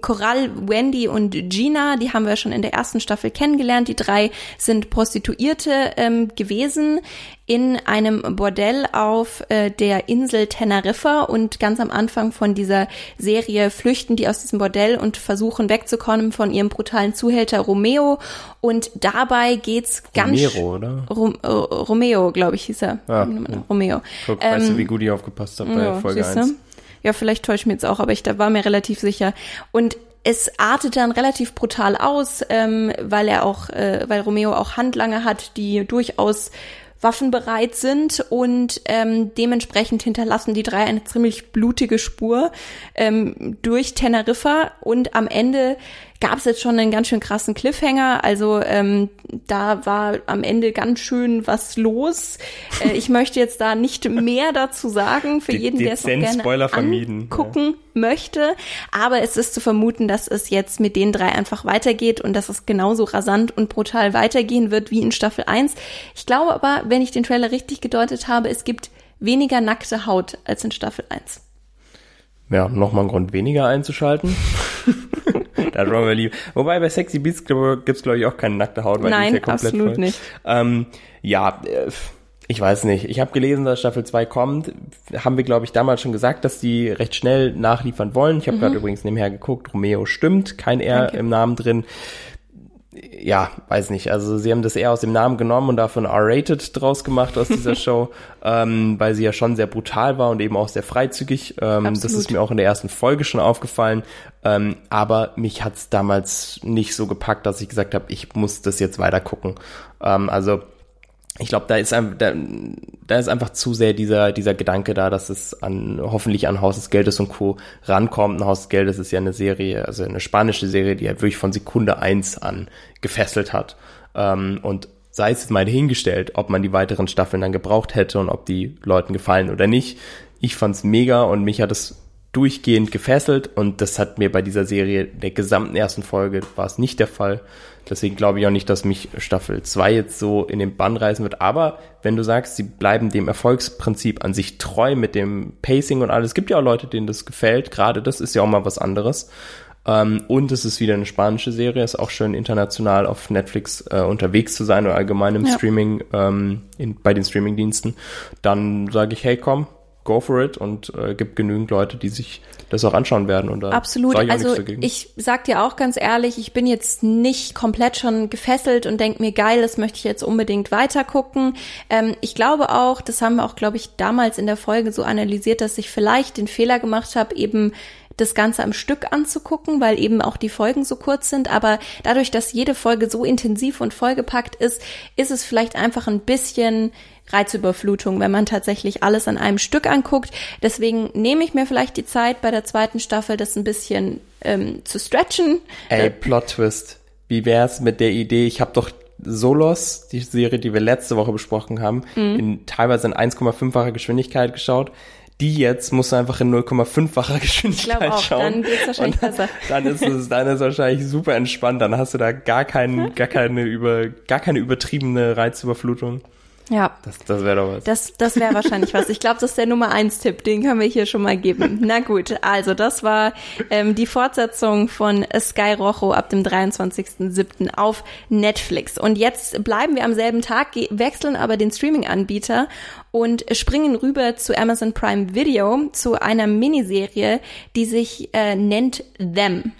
Coral, Wendy und Gina, die haben wir schon in der ersten Staffel kennengelernt. Die drei sind Prostituierte ähm, gewesen in einem Bordell auf äh, der Insel Teneriffa und ganz am Anfang von dieser Serie flüchten die aus diesem Bordell und versuchen wegzukommen von ihrem brutalen Zuhälter Romeo und dabei geht's ganz Romero, oder? Rom, äh, Romeo, glaube ich, hieß er. Ah, Romeo. Guck, weißt Ähm, du, wie gut ich aufgepasst habe bei ja, Folge siehste? 1? Ja, vielleicht täusche ich mich jetzt auch, aber ich da war mir relativ sicher. Und es artet dann relativ brutal aus, ähm, weil er auch, äh, weil Romeo auch Handlanger hat, die durchaus waffenbereit sind und ähm, dementsprechend hinterlassen die drei eine ziemlich blutige Spur ähm, durch Teneriffa und am Ende gab es jetzt schon einen ganz schön krassen Cliffhanger. Also ähm, da war am Ende ganz schön was los. Äh, ich möchte jetzt da nicht mehr dazu sagen für De- jeden, der es gerne Spoiler vermieden, angucken möchte. Aber es ist zu vermuten, dass es jetzt mit den drei einfach weitergeht und dass es genauso rasant und brutal weitergehen wird wie in Staffel 1. Ich glaube aber, wenn ich den Trailer richtig gedeutet habe, es gibt weniger nackte Haut als in Staffel 1. Ja, nochmal ein Grund weniger einzuschalten. [LAUGHS] da schauen wir lieber. Wobei bei Sexy Beats gibt's glaube ich auch keine nackte Haut, weil Nein, die ist ja komplett absolut voll. nicht. Ähm, ja, äh, ich weiß nicht. Ich habe gelesen, dass Staffel 2 kommt. Haben wir, glaube ich, damals schon gesagt, dass die recht schnell nachliefern wollen. Ich habe gerade übrigens nebenher geguckt. Romeo stimmt, kein R Mhm. Danke. im Namen drin. Ja, weiß nicht. Also sie haben das eher aus dem Namen genommen und davon R-rated draus gemacht aus dieser [LAUGHS] Show, ähm, weil sie ja schon sehr brutal war und eben auch sehr freizügig. Ähm, das ist mir auch in der ersten Folge schon aufgefallen. Ähm, aber mich hat's damals nicht so gepackt, dass ich gesagt habe, ich muss das jetzt weiter gucken. Ähm, also ich glaube, da ist da, da ist einfach zu sehr dieser dieser Gedanke da, dass es an hoffentlich an Haus des Geldes und Co. rankommt. Ein Haus des Geldes ist ja eine Serie, also eine spanische Serie, die halt wirklich von Sekunde eins an gefesselt hat. Ähm, und sei es jetzt mal dahingestellt, ob man die weiteren Staffeln dann gebraucht hätte und ob die Leuten gefallen oder nicht. Ich fand's mega und mich hat es durchgehend gefesselt und das hat mir bei dieser Serie der gesamten ersten Folge war es nicht der Fall. Deswegen glaube ich auch nicht, dass mich Staffel 2 jetzt so in den Bann reißen wird. Aber wenn du sagst, sie bleiben dem Erfolgsprinzip an sich treu mit dem Pacing und alles, es gibt ja auch Leute, denen das gefällt. Gerade das ist ja auch mal was anderes. Ähm, und es ist wieder eine spanische Serie, ist auch schön international auf Netflix äh, unterwegs zu sein oder allgemein im Ja. Streaming, ähm, bei den Streamingdiensten. Dann sage ich, hey komm, go for it und äh, gibt genügend Leute, die sich das auch anschauen werden. Und da Absolut. ich Also ich sag dir auch ganz ehrlich, ich bin jetzt nicht komplett schon gefesselt und denk mir, geil, das möchte ich jetzt unbedingt weiter gucken. Ähm, ich glaube auch, das haben wir auch, glaube ich, damals in der Folge so analysiert, dass ich vielleicht den Fehler gemacht habe, eben das Ganze am Stück anzugucken, weil eben auch die Folgen so kurz sind. Aber dadurch, dass jede Folge so intensiv und vollgepackt ist, ist es vielleicht einfach ein bisschen Reizüberflutung, wenn man tatsächlich alles an einem Stück anguckt. Deswegen nehme ich mir vielleicht die Zeit bei der zweiten Staffel, das ein bisschen ähm, zu stretchen. Ey, Plot Twist. Wie wär's mit der Idee? Ich habe doch Solos, die Serie, die wir letzte Woche besprochen haben, mhm. in teilweise in 1,5-facher Geschwindigkeit geschaut die jetzt musst du einfach in 0,5-facher [LAUGHS] Geschwindigkeit ich auch, schauen. Dann geht's wahrscheinlich dann, besser. Dann ist es, dann ist es wahrscheinlich super entspannt. Dann hast du da gar keinen, gar keine über, gar keine übertriebene Reizüberflutung. Ja. Das, das wäre doch was. Das, das wäre wahrscheinlich was. Ich glaube, das ist der Nummer eins Tipp. Den können wir hier schon mal geben. Na gut, also das war ähm, die Fortsetzung von Sky Rojo ab dem 23.07. auf Netflix. Und jetzt bleiben wir am selben Tag, wechseln aber den Streaming-Anbieter und springen rüber zu Amazon Prime Video zu einer Miniserie, die sich äh, nennt Them.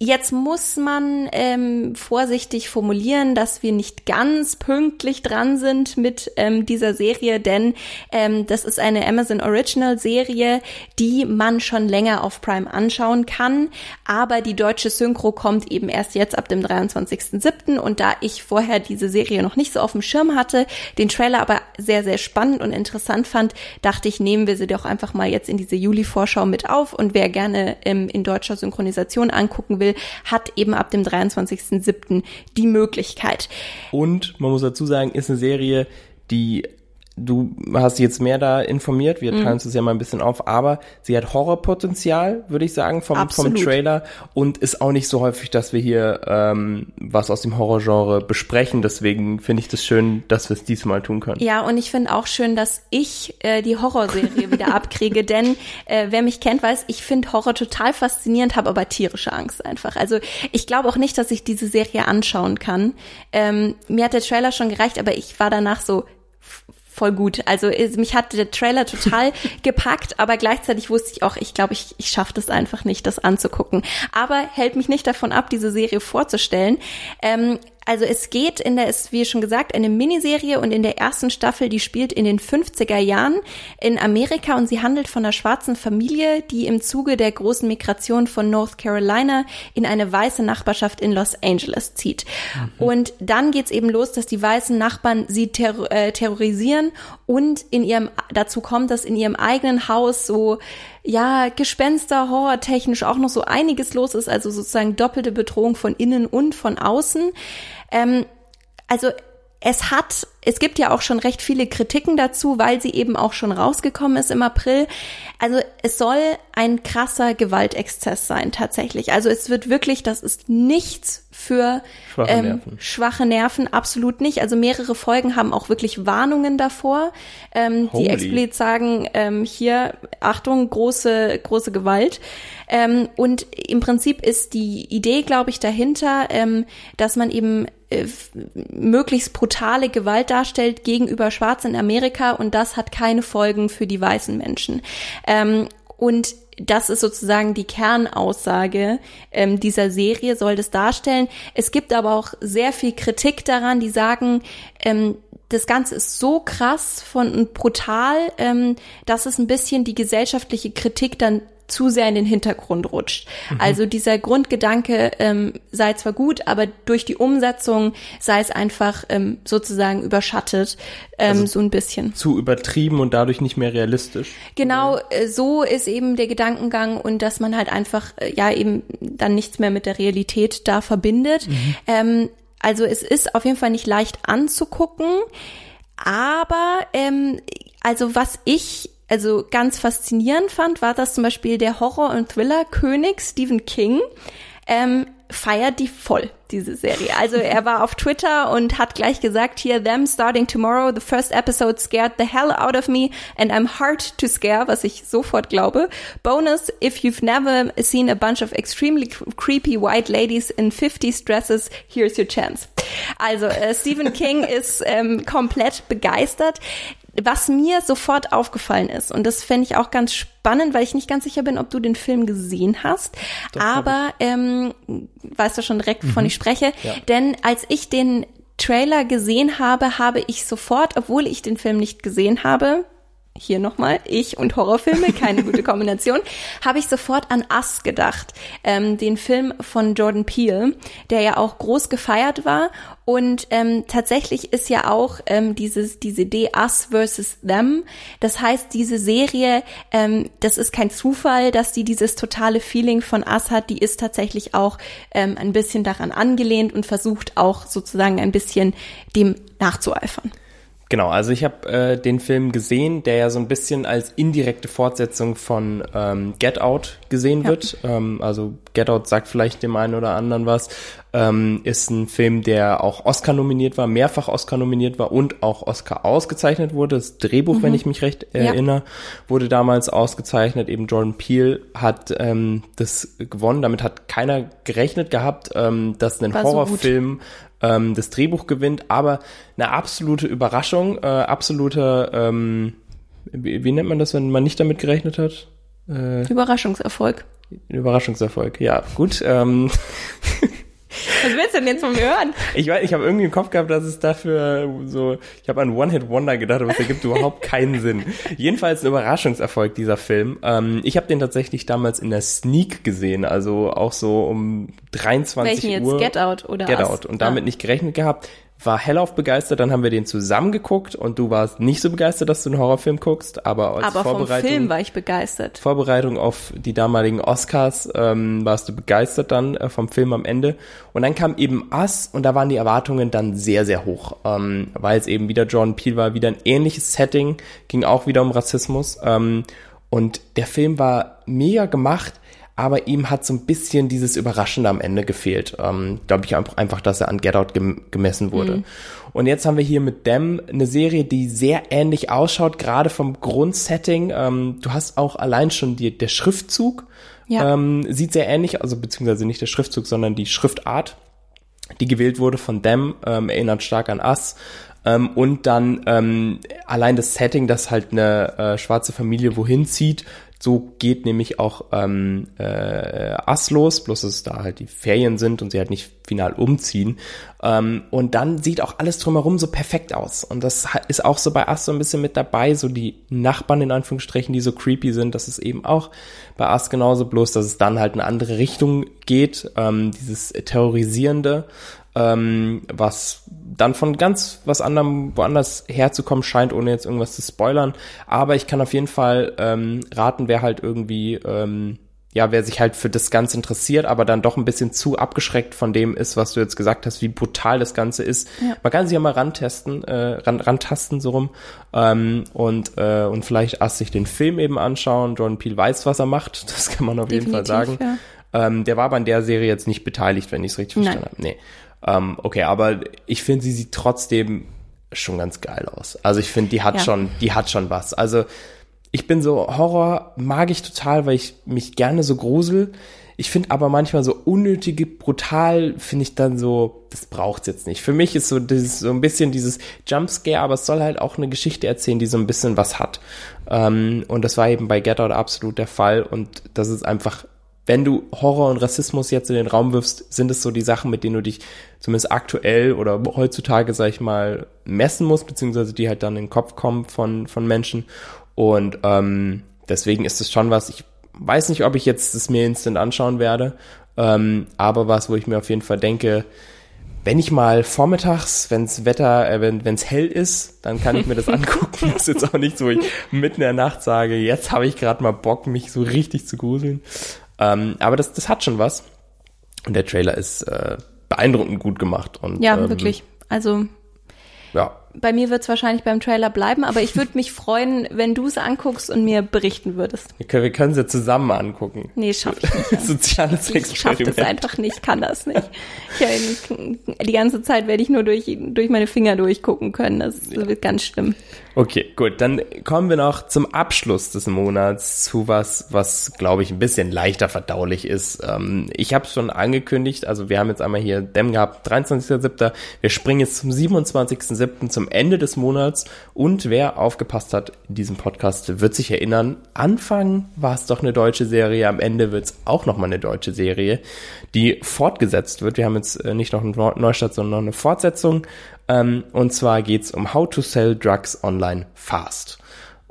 Jetzt muss man ähm, vorsichtig formulieren, dass wir nicht ganz pünktlich dran sind mit ähm, dieser Serie, denn ähm, das ist eine Amazon Original Serie, die man schon länger auf Prime anschauen kann, aber die deutsche Synchro kommt eben erst jetzt ab dem 23.07. und da ich vorher diese Serie noch nicht so auf dem Schirm hatte, den Trailer aber sehr, sehr spannend und interessant fand, dachte ich, nehmen wir sie doch einfach mal jetzt in diese Juli-Vorschau mit auf und wer gerne ähm, in deutscher Synchronisation angucken will, will, hat eben ab dem 23.07. die Möglichkeit. Und man muss dazu sagen, ist eine Serie, die du hast jetzt mehr da informiert, wir mhm. teilen uns das ja mal ein bisschen auf, aber sie hat Horrorpotenzial, würde ich sagen, vom, vom Trailer und ist auch nicht so häufig, dass wir hier ähm, was aus dem Horrorgenre besprechen. Deswegen finde ich das schön, dass wir es diesmal tun können. Ja, und ich finde auch schön, dass ich äh, die Horrorserie [LAUGHS] wieder abkriege, denn äh, wer mich kennt, weiß, ich finde Horror total faszinierend, habe aber tierische Angst einfach. Also ich glaube auch nicht, dass ich diese Serie anschauen kann. Ähm, mir hat der Trailer schon gereicht, aber ich war danach so voll gut. Also mich hat der Trailer total [LAUGHS] gepackt, aber gleichzeitig wusste ich auch, ich glaube, ich, ich schaffe das einfach nicht, das anzugucken. Aber hält mich nicht davon ab, diese Serie vorzustellen. Ähm, also es geht in der, ist wie schon gesagt, eine Miniserie und in der ersten Staffel, die spielt in den 50er Jahren in Amerika und sie handelt von einer schwarzen Familie, die im Zuge der großen Migration von North Carolina in eine weiße Nachbarschaft in Los Angeles zieht. Mhm. Und dann geht's eben los, dass die weißen Nachbarn sie ter äh, terrorisieren und in ihrem, dazu kommt, dass in ihrem eigenen Haus so ja, Gespenster, horrortechnisch auch noch so einiges los ist, also sozusagen doppelte Bedrohung von innen und von außen. Ähm, also es hat, es gibt ja auch schon recht viele Kritiken dazu, weil sie eben auch schon rausgekommen ist im April. Also es soll ein krasser Gewaltexzess sein tatsächlich. Also es wird wirklich, das ist nichts für schwache, ähm, Nerven. schwache Nerven, absolut nicht. Also mehrere Folgen haben auch wirklich Warnungen davor, ähm, die explizit sagen, ähm, hier, Achtung, große, große Gewalt. Ähm, und im Prinzip ist die Idee, glaube ich, dahinter, ähm, dass man eben äh, möglichst brutale Gewalt darstellt gegenüber Schwarzen in Amerika und das hat keine Folgen für die weißen Menschen. Ähm, und das ist sozusagen die Kernaussage ähm, dieser Serie, soll das darstellen. Es gibt aber auch sehr viel Kritik daran, die sagen, ähm, das Ganze ist so krass von brutal, ähm, dass es ein bisschen die gesellschaftliche Kritik dann zu sehr in den Hintergrund rutscht. Mhm. Also dieser Grundgedanke ähm, sei zwar gut, aber durch die Umsetzung sei es einfach ähm, sozusagen überschattet, ähm, also so ein bisschen. Zu übertrieben und dadurch nicht mehr realistisch. Genau, äh, so ist eben der Gedankengang und dass man halt einfach äh, ja eben dann nichts mehr mit der Realität da verbindet. Mhm. Ähm, also es ist auf jeden Fall nicht leicht anzugucken, aber ähm, also was ich also ganz faszinierend fand, war das zum Beispiel der Horror- und Thriller-König Stephen King. Ähm, feiert die voll, diese Serie. Also er war auf Twitter und hat gleich gesagt, hier, them starting tomorrow, the first episode scared the hell out of me and I'm hard to scare, was ich sofort glaube. Bonus, if you've never seen a bunch of extremely creepy white ladies in 50s dresses, here's your chance. Also äh, Stephen King [LAUGHS] ist ähm, komplett begeistert was mir sofort aufgefallen ist, und das fände ich auch ganz spannend, weil ich nicht ganz sicher bin, ob du den Film gesehen hast, Doch, aber ähm, weißt du schon direkt, wovon mhm. ich spreche, ja. denn als ich den Trailer gesehen habe, habe ich sofort, obwohl ich den Film nicht gesehen habe, hier nochmal, ich und Horrorfilme, keine gute [LAUGHS] Kombination, habe ich sofort an Us gedacht, ähm, den Film von Jordan Peele, der ja auch groß gefeiert war. Und ähm, tatsächlich ist ja auch ähm, dieses, diese Idee Us versus Them. Das heißt, diese Serie, ähm, das ist kein Zufall, dass die dieses totale Feeling von Us hat. Die ist tatsächlich auch ähm, ein bisschen daran angelehnt und versucht auch sozusagen ein bisschen dem nachzueifern. Genau, also ich habe äh, den Film gesehen, der ja so ein bisschen als indirekte Fortsetzung von ähm, Get Out gesehen ja. wird. Ähm, also Get Out sagt vielleicht dem einen oder anderen was. Ähm, ist ein Film, der auch Oscar nominiert war, mehrfach Oscar nominiert war und auch Oscar ausgezeichnet wurde. Das Drehbuch, mhm. wenn ich mich recht äh, ja. erinnere, wurde damals ausgezeichnet. Eben Jordan Peele hat ähm, das gewonnen. Damit hat keiner gerechnet gehabt, ähm, dass ein war Horrorfilm so ähm, das Drehbuch gewinnt, aber eine absolute Überraschung, äh, absolute, ähm, wie, wie, nennt man das, wenn man nicht damit gerechnet hat? Äh, Überraschungserfolg. Überraschungserfolg, ja, gut. Ähm, [LAUGHS] Was willst du denn jetzt von mir hören? Ich weiß, ich habe irgendwie im Kopf gehabt, dass es dafür so, ich habe an One-Hit-Wonder gedacht, aber es ergibt [LAUGHS] überhaupt keinen Sinn. Jedenfalls ein Überraschungserfolg dieser Film. Ähm, ich habe den tatsächlich damals in der Sneak gesehen, also auch so um 23 Welchen Uhr. Get Out oder Get Out und damit ah. nicht gerechnet gehabt war hellauf begeistert, dann haben wir den zusammen geguckt und du warst nicht so begeistert, dass du einen Horrorfilm guckst, aber als aber Vorbereitung. Vom Film war ich begeistert. Vorbereitung auf die damaligen Oscars ähm, warst du begeistert dann äh, vom Film am Ende. Und dann kam eben Us und da waren die Erwartungen dann sehr, sehr hoch, ähm, weil es eben wieder John Peel war, wieder ein ähnliches Setting, ging auch wieder um Rassismus. Ähm, und der Film war mega gemacht aber ihm hat so ein bisschen dieses Überraschende am Ende gefehlt. Ähm, Glaube ich einfach, dass er an Get Out gem gemessen wurde. Mhm. Und jetzt haben wir hier mit Dem eine Serie, die sehr ähnlich ausschaut, gerade vom Grundsetting. Ähm, du hast auch allein schon die, der Schriftzug, ja. ähm, sieht sehr ähnlich, also beziehungsweise nicht der Schriftzug, sondern die Schriftart, die gewählt wurde von Dem, ähm, erinnert stark an Us. Ähm, und dann ähm, allein das Setting, dass halt eine äh, schwarze Familie wohin zieht, so geht nämlich auch ähm, äh, Ass los, bloß dass es da halt die Ferien sind und sie halt nicht final umziehen. Ähm, und dann sieht auch alles drumherum so perfekt aus. Und das ist auch so bei Ass so ein bisschen mit dabei, so die Nachbarn in Anführungsstrichen, die so creepy sind. Das ist eben auch bei Ass genauso, bloß dass es dann halt eine andere Richtung geht, ähm, dieses Terrorisierende ähm, was dann von ganz was anderem woanders herzukommen scheint, ohne jetzt irgendwas zu spoilern. Aber ich kann auf jeden Fall ähm, raten, wer halt irgendwie, ähm, ja, wer sich halt für das Ganze interessiert, aber dann doch ein bisschen zu abgeschreckt von dem ist, was du jetzt gesagt hast, wie brutal das Ganze ist. Ja. Man kann sich ja mal rantesten, äh, ran, rantasten so rum ähm, und äh, und vielleicht erst sich den Film eben anschauen. Jordan Peele weiß, was er macht, das kann man auf Definitiv, jeden Fall sagen. Ja. Ähm, der war aber an der Serie jetzt nicht beteiligt, wenn ich es richtig Nein. verstanden habe. Nee. Ähm, okay, aber ich finde, sie sieht trotzdem schon ganz geil aus. Also ich finde, die hat ja. schon, die hat schon was. Also ich bin so, Horror mag ich total, weil ich mich gerne so grusel. Ich finde aber manchmal so unnötige, brutal, finde ich dann so, das braucht's jetzt nicht. Für mich ist so dieses, so ein bisschen dieses Jumpscare, aber es soll halt auch eine Geschichte erzählen, die so ein bisschen was hat. Ähm, und das war eben bei Get Out absolut der Fall und das ist einfach wenn du Horror und Rassismus jetzt in den Raum wirfst, sind es so die Sachen, mit denen du dich zumindest aktuell oder heutzutage, sag ich mal, messen musst, beziehungsweise die halt dann in den Kopf kommen von, von Menschen. Und ähm, deswegen ist es schon was, ich weiß nicht, ob ich jetzt das mir instant anschauen werde, ähm, aber was, wo ich mir auf jeden Fall denke, wenn ich mal vormittags, wenns Wetter, äh, wenn es hell ist, dann kann ich mir das [LAUGHS] angucken. das ist jetzt auch nicht so, ich mitten in der Nacht sage, jetzt habe ich gerade mal Bock, mich so richtig zu gruseln. Ähm, aber das, das hat schon was. Und der Trailer ist äh, beeindruckend gut gemacht. Und, ja, ähm, wirklich. Also ja. Bei mir wird es wahrscheinlich beim Trailer bleiben, aber ich würde mich [LAUGHS] freuen, wenn du es anguckst und mir berichten würdest. Wir können, wir können sie zusammen angucken. Nee, schaff ich nicht. Ja. Soziales ich Ich schaff das einfach nicht, kann das nicht. Ich, die ganze Zeit werde ich nur durch, durch meine Finger durchgucken können. Das ja. wird ganz schlimm. Okay, gut. Dann kommen wir noch zum Abschluss des Monats zu was, was glaube ich ein bisschen leichter verdaulich ist. Ähm, ich habe es schon angekündigt. Also wir haben jetzt einmal hier Dem gehabt, 23.07. Wir springen jetzt zum 27.07. zum Ende des Monats. Und wer aufgepasst hat in diesem Podcast, wird sich erinnern, Anfang war es doch eine deutsche Serie, am Ende wird es auch nochmal eine deutsche Serie, die fortgesetzt wird. Wir haben jetzt äh, nicht noch einen Neustart, sondern noch eine Fortsetzung. Ähm, und zwar geht's um How to Sell Drugs Online Fast.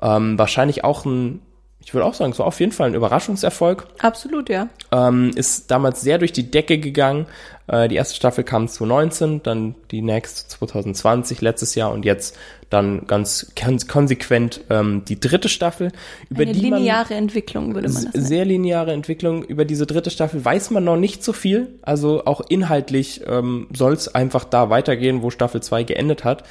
Ähm, wahrscheinlich auch ein, ich würde auch sagen, so auf jeden Fall ein Überraschungserfolg. Absolut, ja. Ähm, ist damals sehr durch die Decke gegangen. Äh, die erste Staffel kam 2019, dann die nächste 2020, letztes Jahr und jetzt dann ganz kon konsequent ähm, die dritte Staffel. Über Eine die man lineare Entwicklung würde man das nennen. sehr lineare Entwicklung. Über diese dritte Staffel weiß man noch nicht so viel. Also auch inhaltlich ähm, soll es einfach da weitergehen, wo Staffel 2 geendet hat.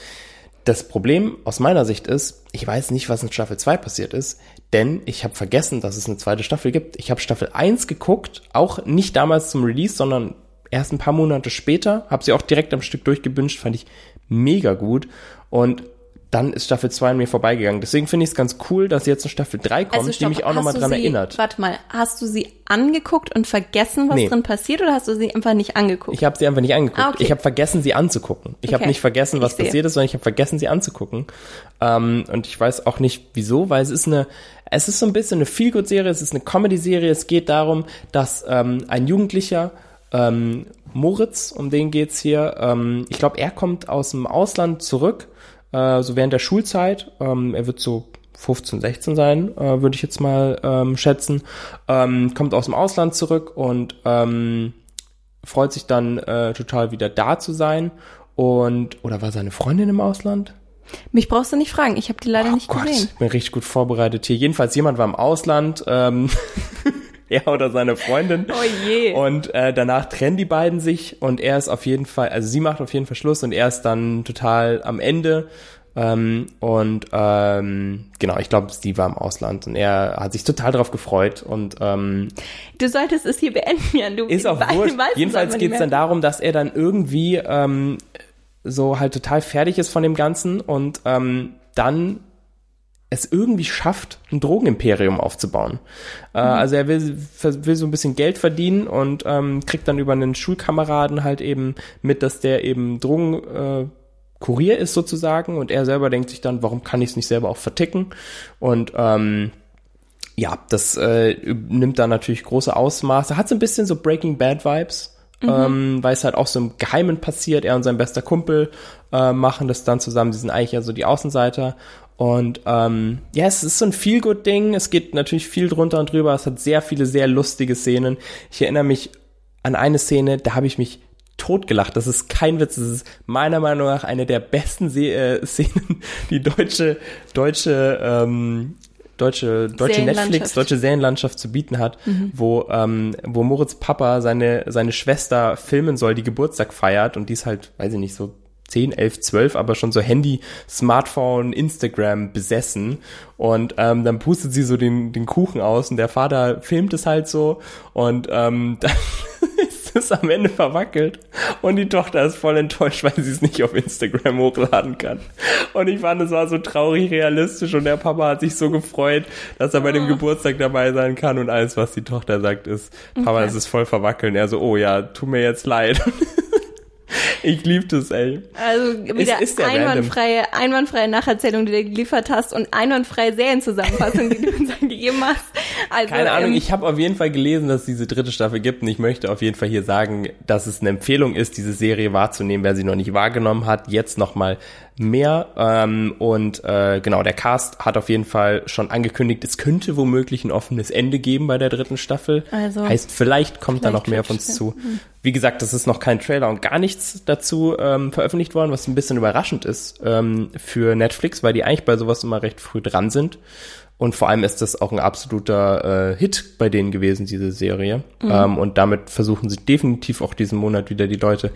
Das Problem aus meiner Sicht ist, ich weiß nicht, was in Staffel 2 passiert ist, denn ich habe vergessen, dass es eine zweite Staffel gibt. Ich habe Staffel 1 geguckt, auch nicht damals zum Release, sondern erst ein paar Monate später, habe sie auch direkt am Stück durchgebünscht, fand ich mega gut und dann ist Staffel 2 an mir vorbeigegangen. Deswegen finde ich es ganz cool, dass jetzt eine Staffel 3 kommt, Also die stopp, mich auch nochmal dran sie, erinnert. Warte mal, hast du sie angeguckt und vergessen, was Nee. drin passiert, oder hast du sie einfach nicht angeguckt? Ich habe sie einfach nicht angeguckt. Ah, okay. Ich habe vergessen, sie anzugucken. Ich habe Okay. nicht vergessen, was passiert ist, sondern ich habe vergessen, sie anzugucken. Ähm, und ich weiß auch nicht, wieso, weil es ist eine, es ist so ein bisschen eine Feelgood-Serie, es ist eine Comedy-Serie. Es geht darum, dass ähm, ein Jugendlicher ähm, Moritz, um den geht's hier. Ähm, ich glaube, er kommt aus dem Ausland zurück, äh, so während der Schulzeit. Ähm, er wird so 15, 16 sein, äh, würde ich jetzt mal ähm, schätzen. Ähm, kommt aus dem Ausland zurück und ähm, freut sich dann äh, total wieder da zu sein. Und, oder war seine Freundin im Ausland? Mich brauchst du nicht fragen, ich habe die leider nicht Oh Gott, gesehen. ich bin richtig gut vorbereitet hier. Jedenfalls jemand war im Ausland, ähm, [LAUGHS] [LAUGHS] er oder seine Freundin. Oh je. Und äh, danach trennen die beiden sich und er ist auf jeden Fall, also sie macht auf jeden Fall Schluss und er ist dann total am Ende. Ähm, und ähm, genau, ich glaube, sie war im Ausland und er hat sich total darauf gefreut und ähm, Du solltest es hier beenden, Jan. Du ist auch wurscht. Jedenfalls geht es dann darum, dass er dann irgendwie ähm, so halt total fertig ist von dem Ganzen und ähm, dann es irgendwie schafft, ein Drogenimperium aufzubauen. Äh, also er will, will so ein bisschen Geld verdienen und ähm, kriegt dann über einen Schulkameraden halt eben mit, dass der eben Drogen äh, Kurier ist sozusagen und er selber denkt sich dann, warum kann ich es nicht selber auch verticken? Und ähm, ja, das äh, nimmt dann natürlich große Ausmaße. Hat so ein bisschen so Breaking Bad Vibes, ähm, weil es halt auch so im Geheimen passiert. Er und sein bester Kumpel äh, machen das dann zusammen. Sie sind eigentlich ja so die Außenseiter. Und ähm, ja, es ist so ein Feel-Good-Ding. Es geht natürlich viel drunter und drüber. Es hat sehr viele sehr lustige Szenen. Ich erinnere mich an eine Szene, da habe ich mich totgelacht. Das ist kein Witz. Das ist meiner Meinung nach eine der besten Se äh, [LAUGHS] Szenen, die deutsche, deutsche, ähm, deutsche, deutsche. Netflix, deutsche Serienlandschaft zu bieten hat, wo, ähm, wo Moritz Papa seine, seine Schwester filmen soll, die Geburtstag feiert und die ist halt, weiß ich nicht, so 10, 11, 12, aber schon so Handy, Smartphone, Instagram besessen. Und ähm, dann pustet sie so den, den Kuchen aus und der Vater filmt es halt so und ähm, [LAUGHS] dann ist es am Ende verwackelt und die Tochter ist voll enttäuscht, weil sie es nicht auf Instagram hochladen kann. Und ich fand, es war so traurig realistisch und der Papa hat sich so gefreut, dass er bei dem Geburtstag dabei sein kann und alles, was die Tochter sagt, ist, Papa, Okay. das ist voll verwackeln. Er so, oh ja, tu mir jetzt leid. [LAUGHS] ich lieb das, ey. Also wieder random. einwandfreie, einwandfreie Nacherzählung, die du geliefert hast und einwandfreie Serienzusammenfassung, die du uns gegeben hast. Also, Keine Ahnung, ähm, ich habe auf jeden Fall gelesen, dass es diese dritte Staffel gibt und ich möchte auf jeden Fall hier sagen, dass es eine Empfehlung ist, diese Serie wahrzunehmen, wer sie noch nicht wahrgenommen hat, jetzt nochmal mehr. Ähm, und äh, genau, der Cast hat auf jeden Fall schon angekündigt, es könnte womöglich ein offenes Ende geben bei der dritten Staffel. Also, heißt, vielleicht kommt da vielleicht noch mehr auf uns zu. Wie gesagt, das ist noch kein Trailer und gar nichts dazu ähm, veröffentlicht worden, was ein bisschen überraschend ist ähm, für Netflix, weil die eigentlich bei sowas immer recht früh dran sind. Und vor allem ist das auch ein absoluter äh, Hit bei denen gewesen, diese Serie. Ähm, und damit versuchen sie definitiv auch diesen Monat wieder die Leute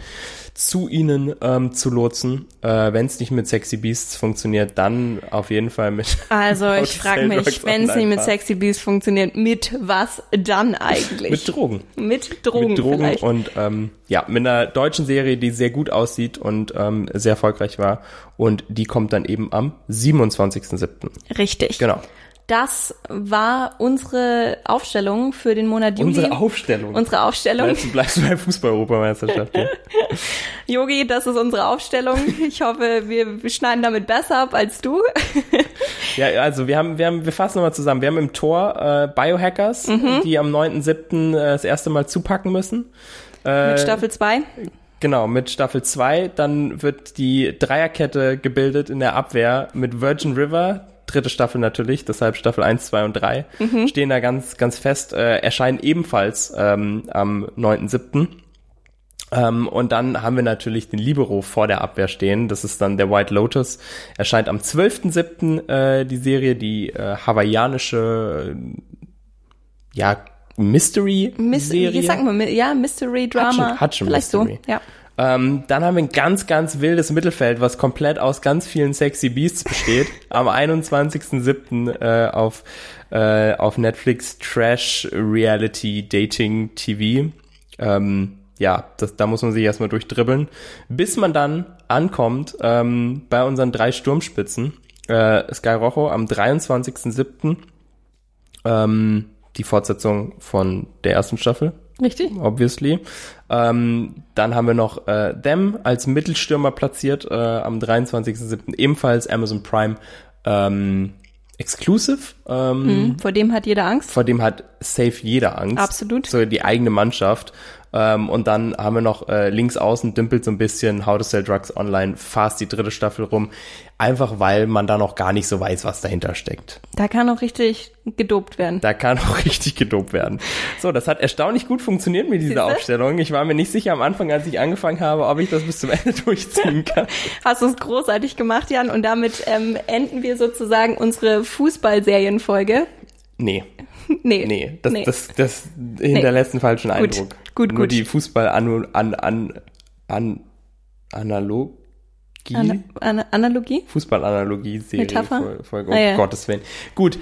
zu ihnen ähm, zu lotsen. Äh, wenn es nicht mit Sexy Beasts funktioniert, dann auf jeden Fall mit. also [LAUGHS] ich frage mich, wenn es nicht mit Sexy Beast funktioniert, mit was dann eigentlich? mit Drogen. Mit Drogen, mit Drogen vielleicht. und ähm, ja, mit einer deutschen Serie, die sehr gut aussieht und ähm, sehr erfolgreich war. Und die kommt dann eben am 27.07. Richtig. Genau. Das war unsere Aufstellung für den Monat Juli. Unsere Aufstellung. Unsere Aufstellung. Bleibst du bleibst du bei Fußball-Europameisterschaft. Yogi, [LAUGHS] das ist unsere Aufstellung. Ich hoffe, wir schneiden damit besser ab als du. [LAUGHS] Ja, also wir haben, wir haben, wir fassen nochmal zusammen. Wir haben im Tor äh, Biohackers, Mhm. die am 9.7. Äh, das erste Mal zupacken müssen. Äh, Mit Staffel 2. Genau, mit Staffel 2. Dann wird die Dreierkette gebildet in der Abwehr mit Virgin River, dritte Staffel natürlich, deshalb Staffel 1, 2 und 3 stehen da ganz, ganz fest, äh, erscheinen ebenfalls ähm, am 9.7. Ähm, und dann haben wir natürlich den Libero vor der Abwehr stehen. Das ist dann der White Lotus. Erscheint am 12.7. Äh, die Serie, die äh, hawaiianische, äh, ja, Mystery-Serie. Miss, wie sagt man, ja, Mystery Drama. Hutchin- Hutchin Vielleicht Mystery. so, ja. Ähm, dann haben wir ein ganz, ganz wildes Mittelfeld, was komplett aus ganz vielen Sexy Beasts besteht. [LAUGHS] Am 21.07. Äh, auf, äh, auf Netflix Trash Reality Dating TV. Ähm, ja, das, da muss man sich erstmal durchdribbeln. Bis man dann ankommt ähm, bei unseren drei Sturmspitzen. Äh, Sky Rojo am 23.07. Ähm, die Fortsetzung von der ersten Staffel Richtig? obviously. Ähm, dann haben wir noch äh, Them als Mittelstürmer platziert äh, am 23.07. ebenfalls Amazon Prime ähm, Exclusive. Ähm, Hm, vor dem hat jeder Angst. Vor dem hat safe jeder Angst. Absolut. So die eigene Mannschaft. Ähm, und dann haben wir noch äh, links außen dümpelt so ein bisschen How to Sell Drugs Online fast die dritte Staffel rum. Einfach weil man da noch gar nicht so weiß, was dahinter steckt. Da kann auch richtig gedopt werden. Da kann auch [LAUGHS] richtig gedopt werden. So, das hat erstaunlich gut funktioniert mit dieser Siehste? Aufstellung. Ich war mir nicht sicher am Anfang, als ich angefangen habe, ob ich das bis zum Ende [LAUGHS] durchziehen [LAUGHS] kann. Hast du es großartig gemacht, Jan. Und damit ähm, enden wir sozusagen unsere Fußballserienfolge. Nee, [LAUGHS] Nee. nee, das, nee. das, das hinterlässt einen falschen Gut, Eindruck. gut, Nur gut. die Fußball an, an, an, an Analogie, Ana Ana Analogie? Fußballanalogie-Serie Metapher? Fol- Folge, oh Ah, ja. Gottes Willen. Gut.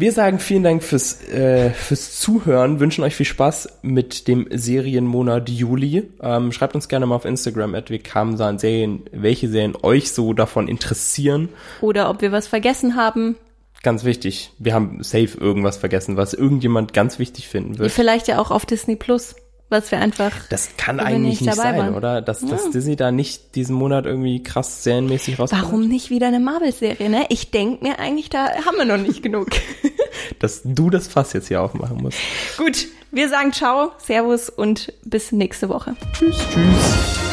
Wir sagen vielen Dank fürs, äh, fürs Zuhören, wünschen euch viel Spaß mit dem Serienmonat Juli. Ähm, schreibt uns gerne mal auf Instagram, at wir kamen Serien, welche Serien euch so davon interessieren. Oder ob wir was vergessen haben. Ganz wichtig, wir haben safe irgendwas vergessen, was irgendjemand ganz wichtig finden wird. Vielleicht ja auch auf Disney Plus, was wir einfach. Das kann eigentlich nicht dabei sein, waren. oder? Dass, dass Disney da nicht diesen Monat irgendwie krass serienmäßig rauskommt. Warum nicht wieder eine Marvel-Serie, ne? Ich denk mir eigentlich, da haben wir noch nicht genug. [LAUGHS] Dass du das Fass jetzt hier aufmachen musst. Gut, wir sagen Ciao, Servus und bis nächste Woche. Tschüss, tschüss.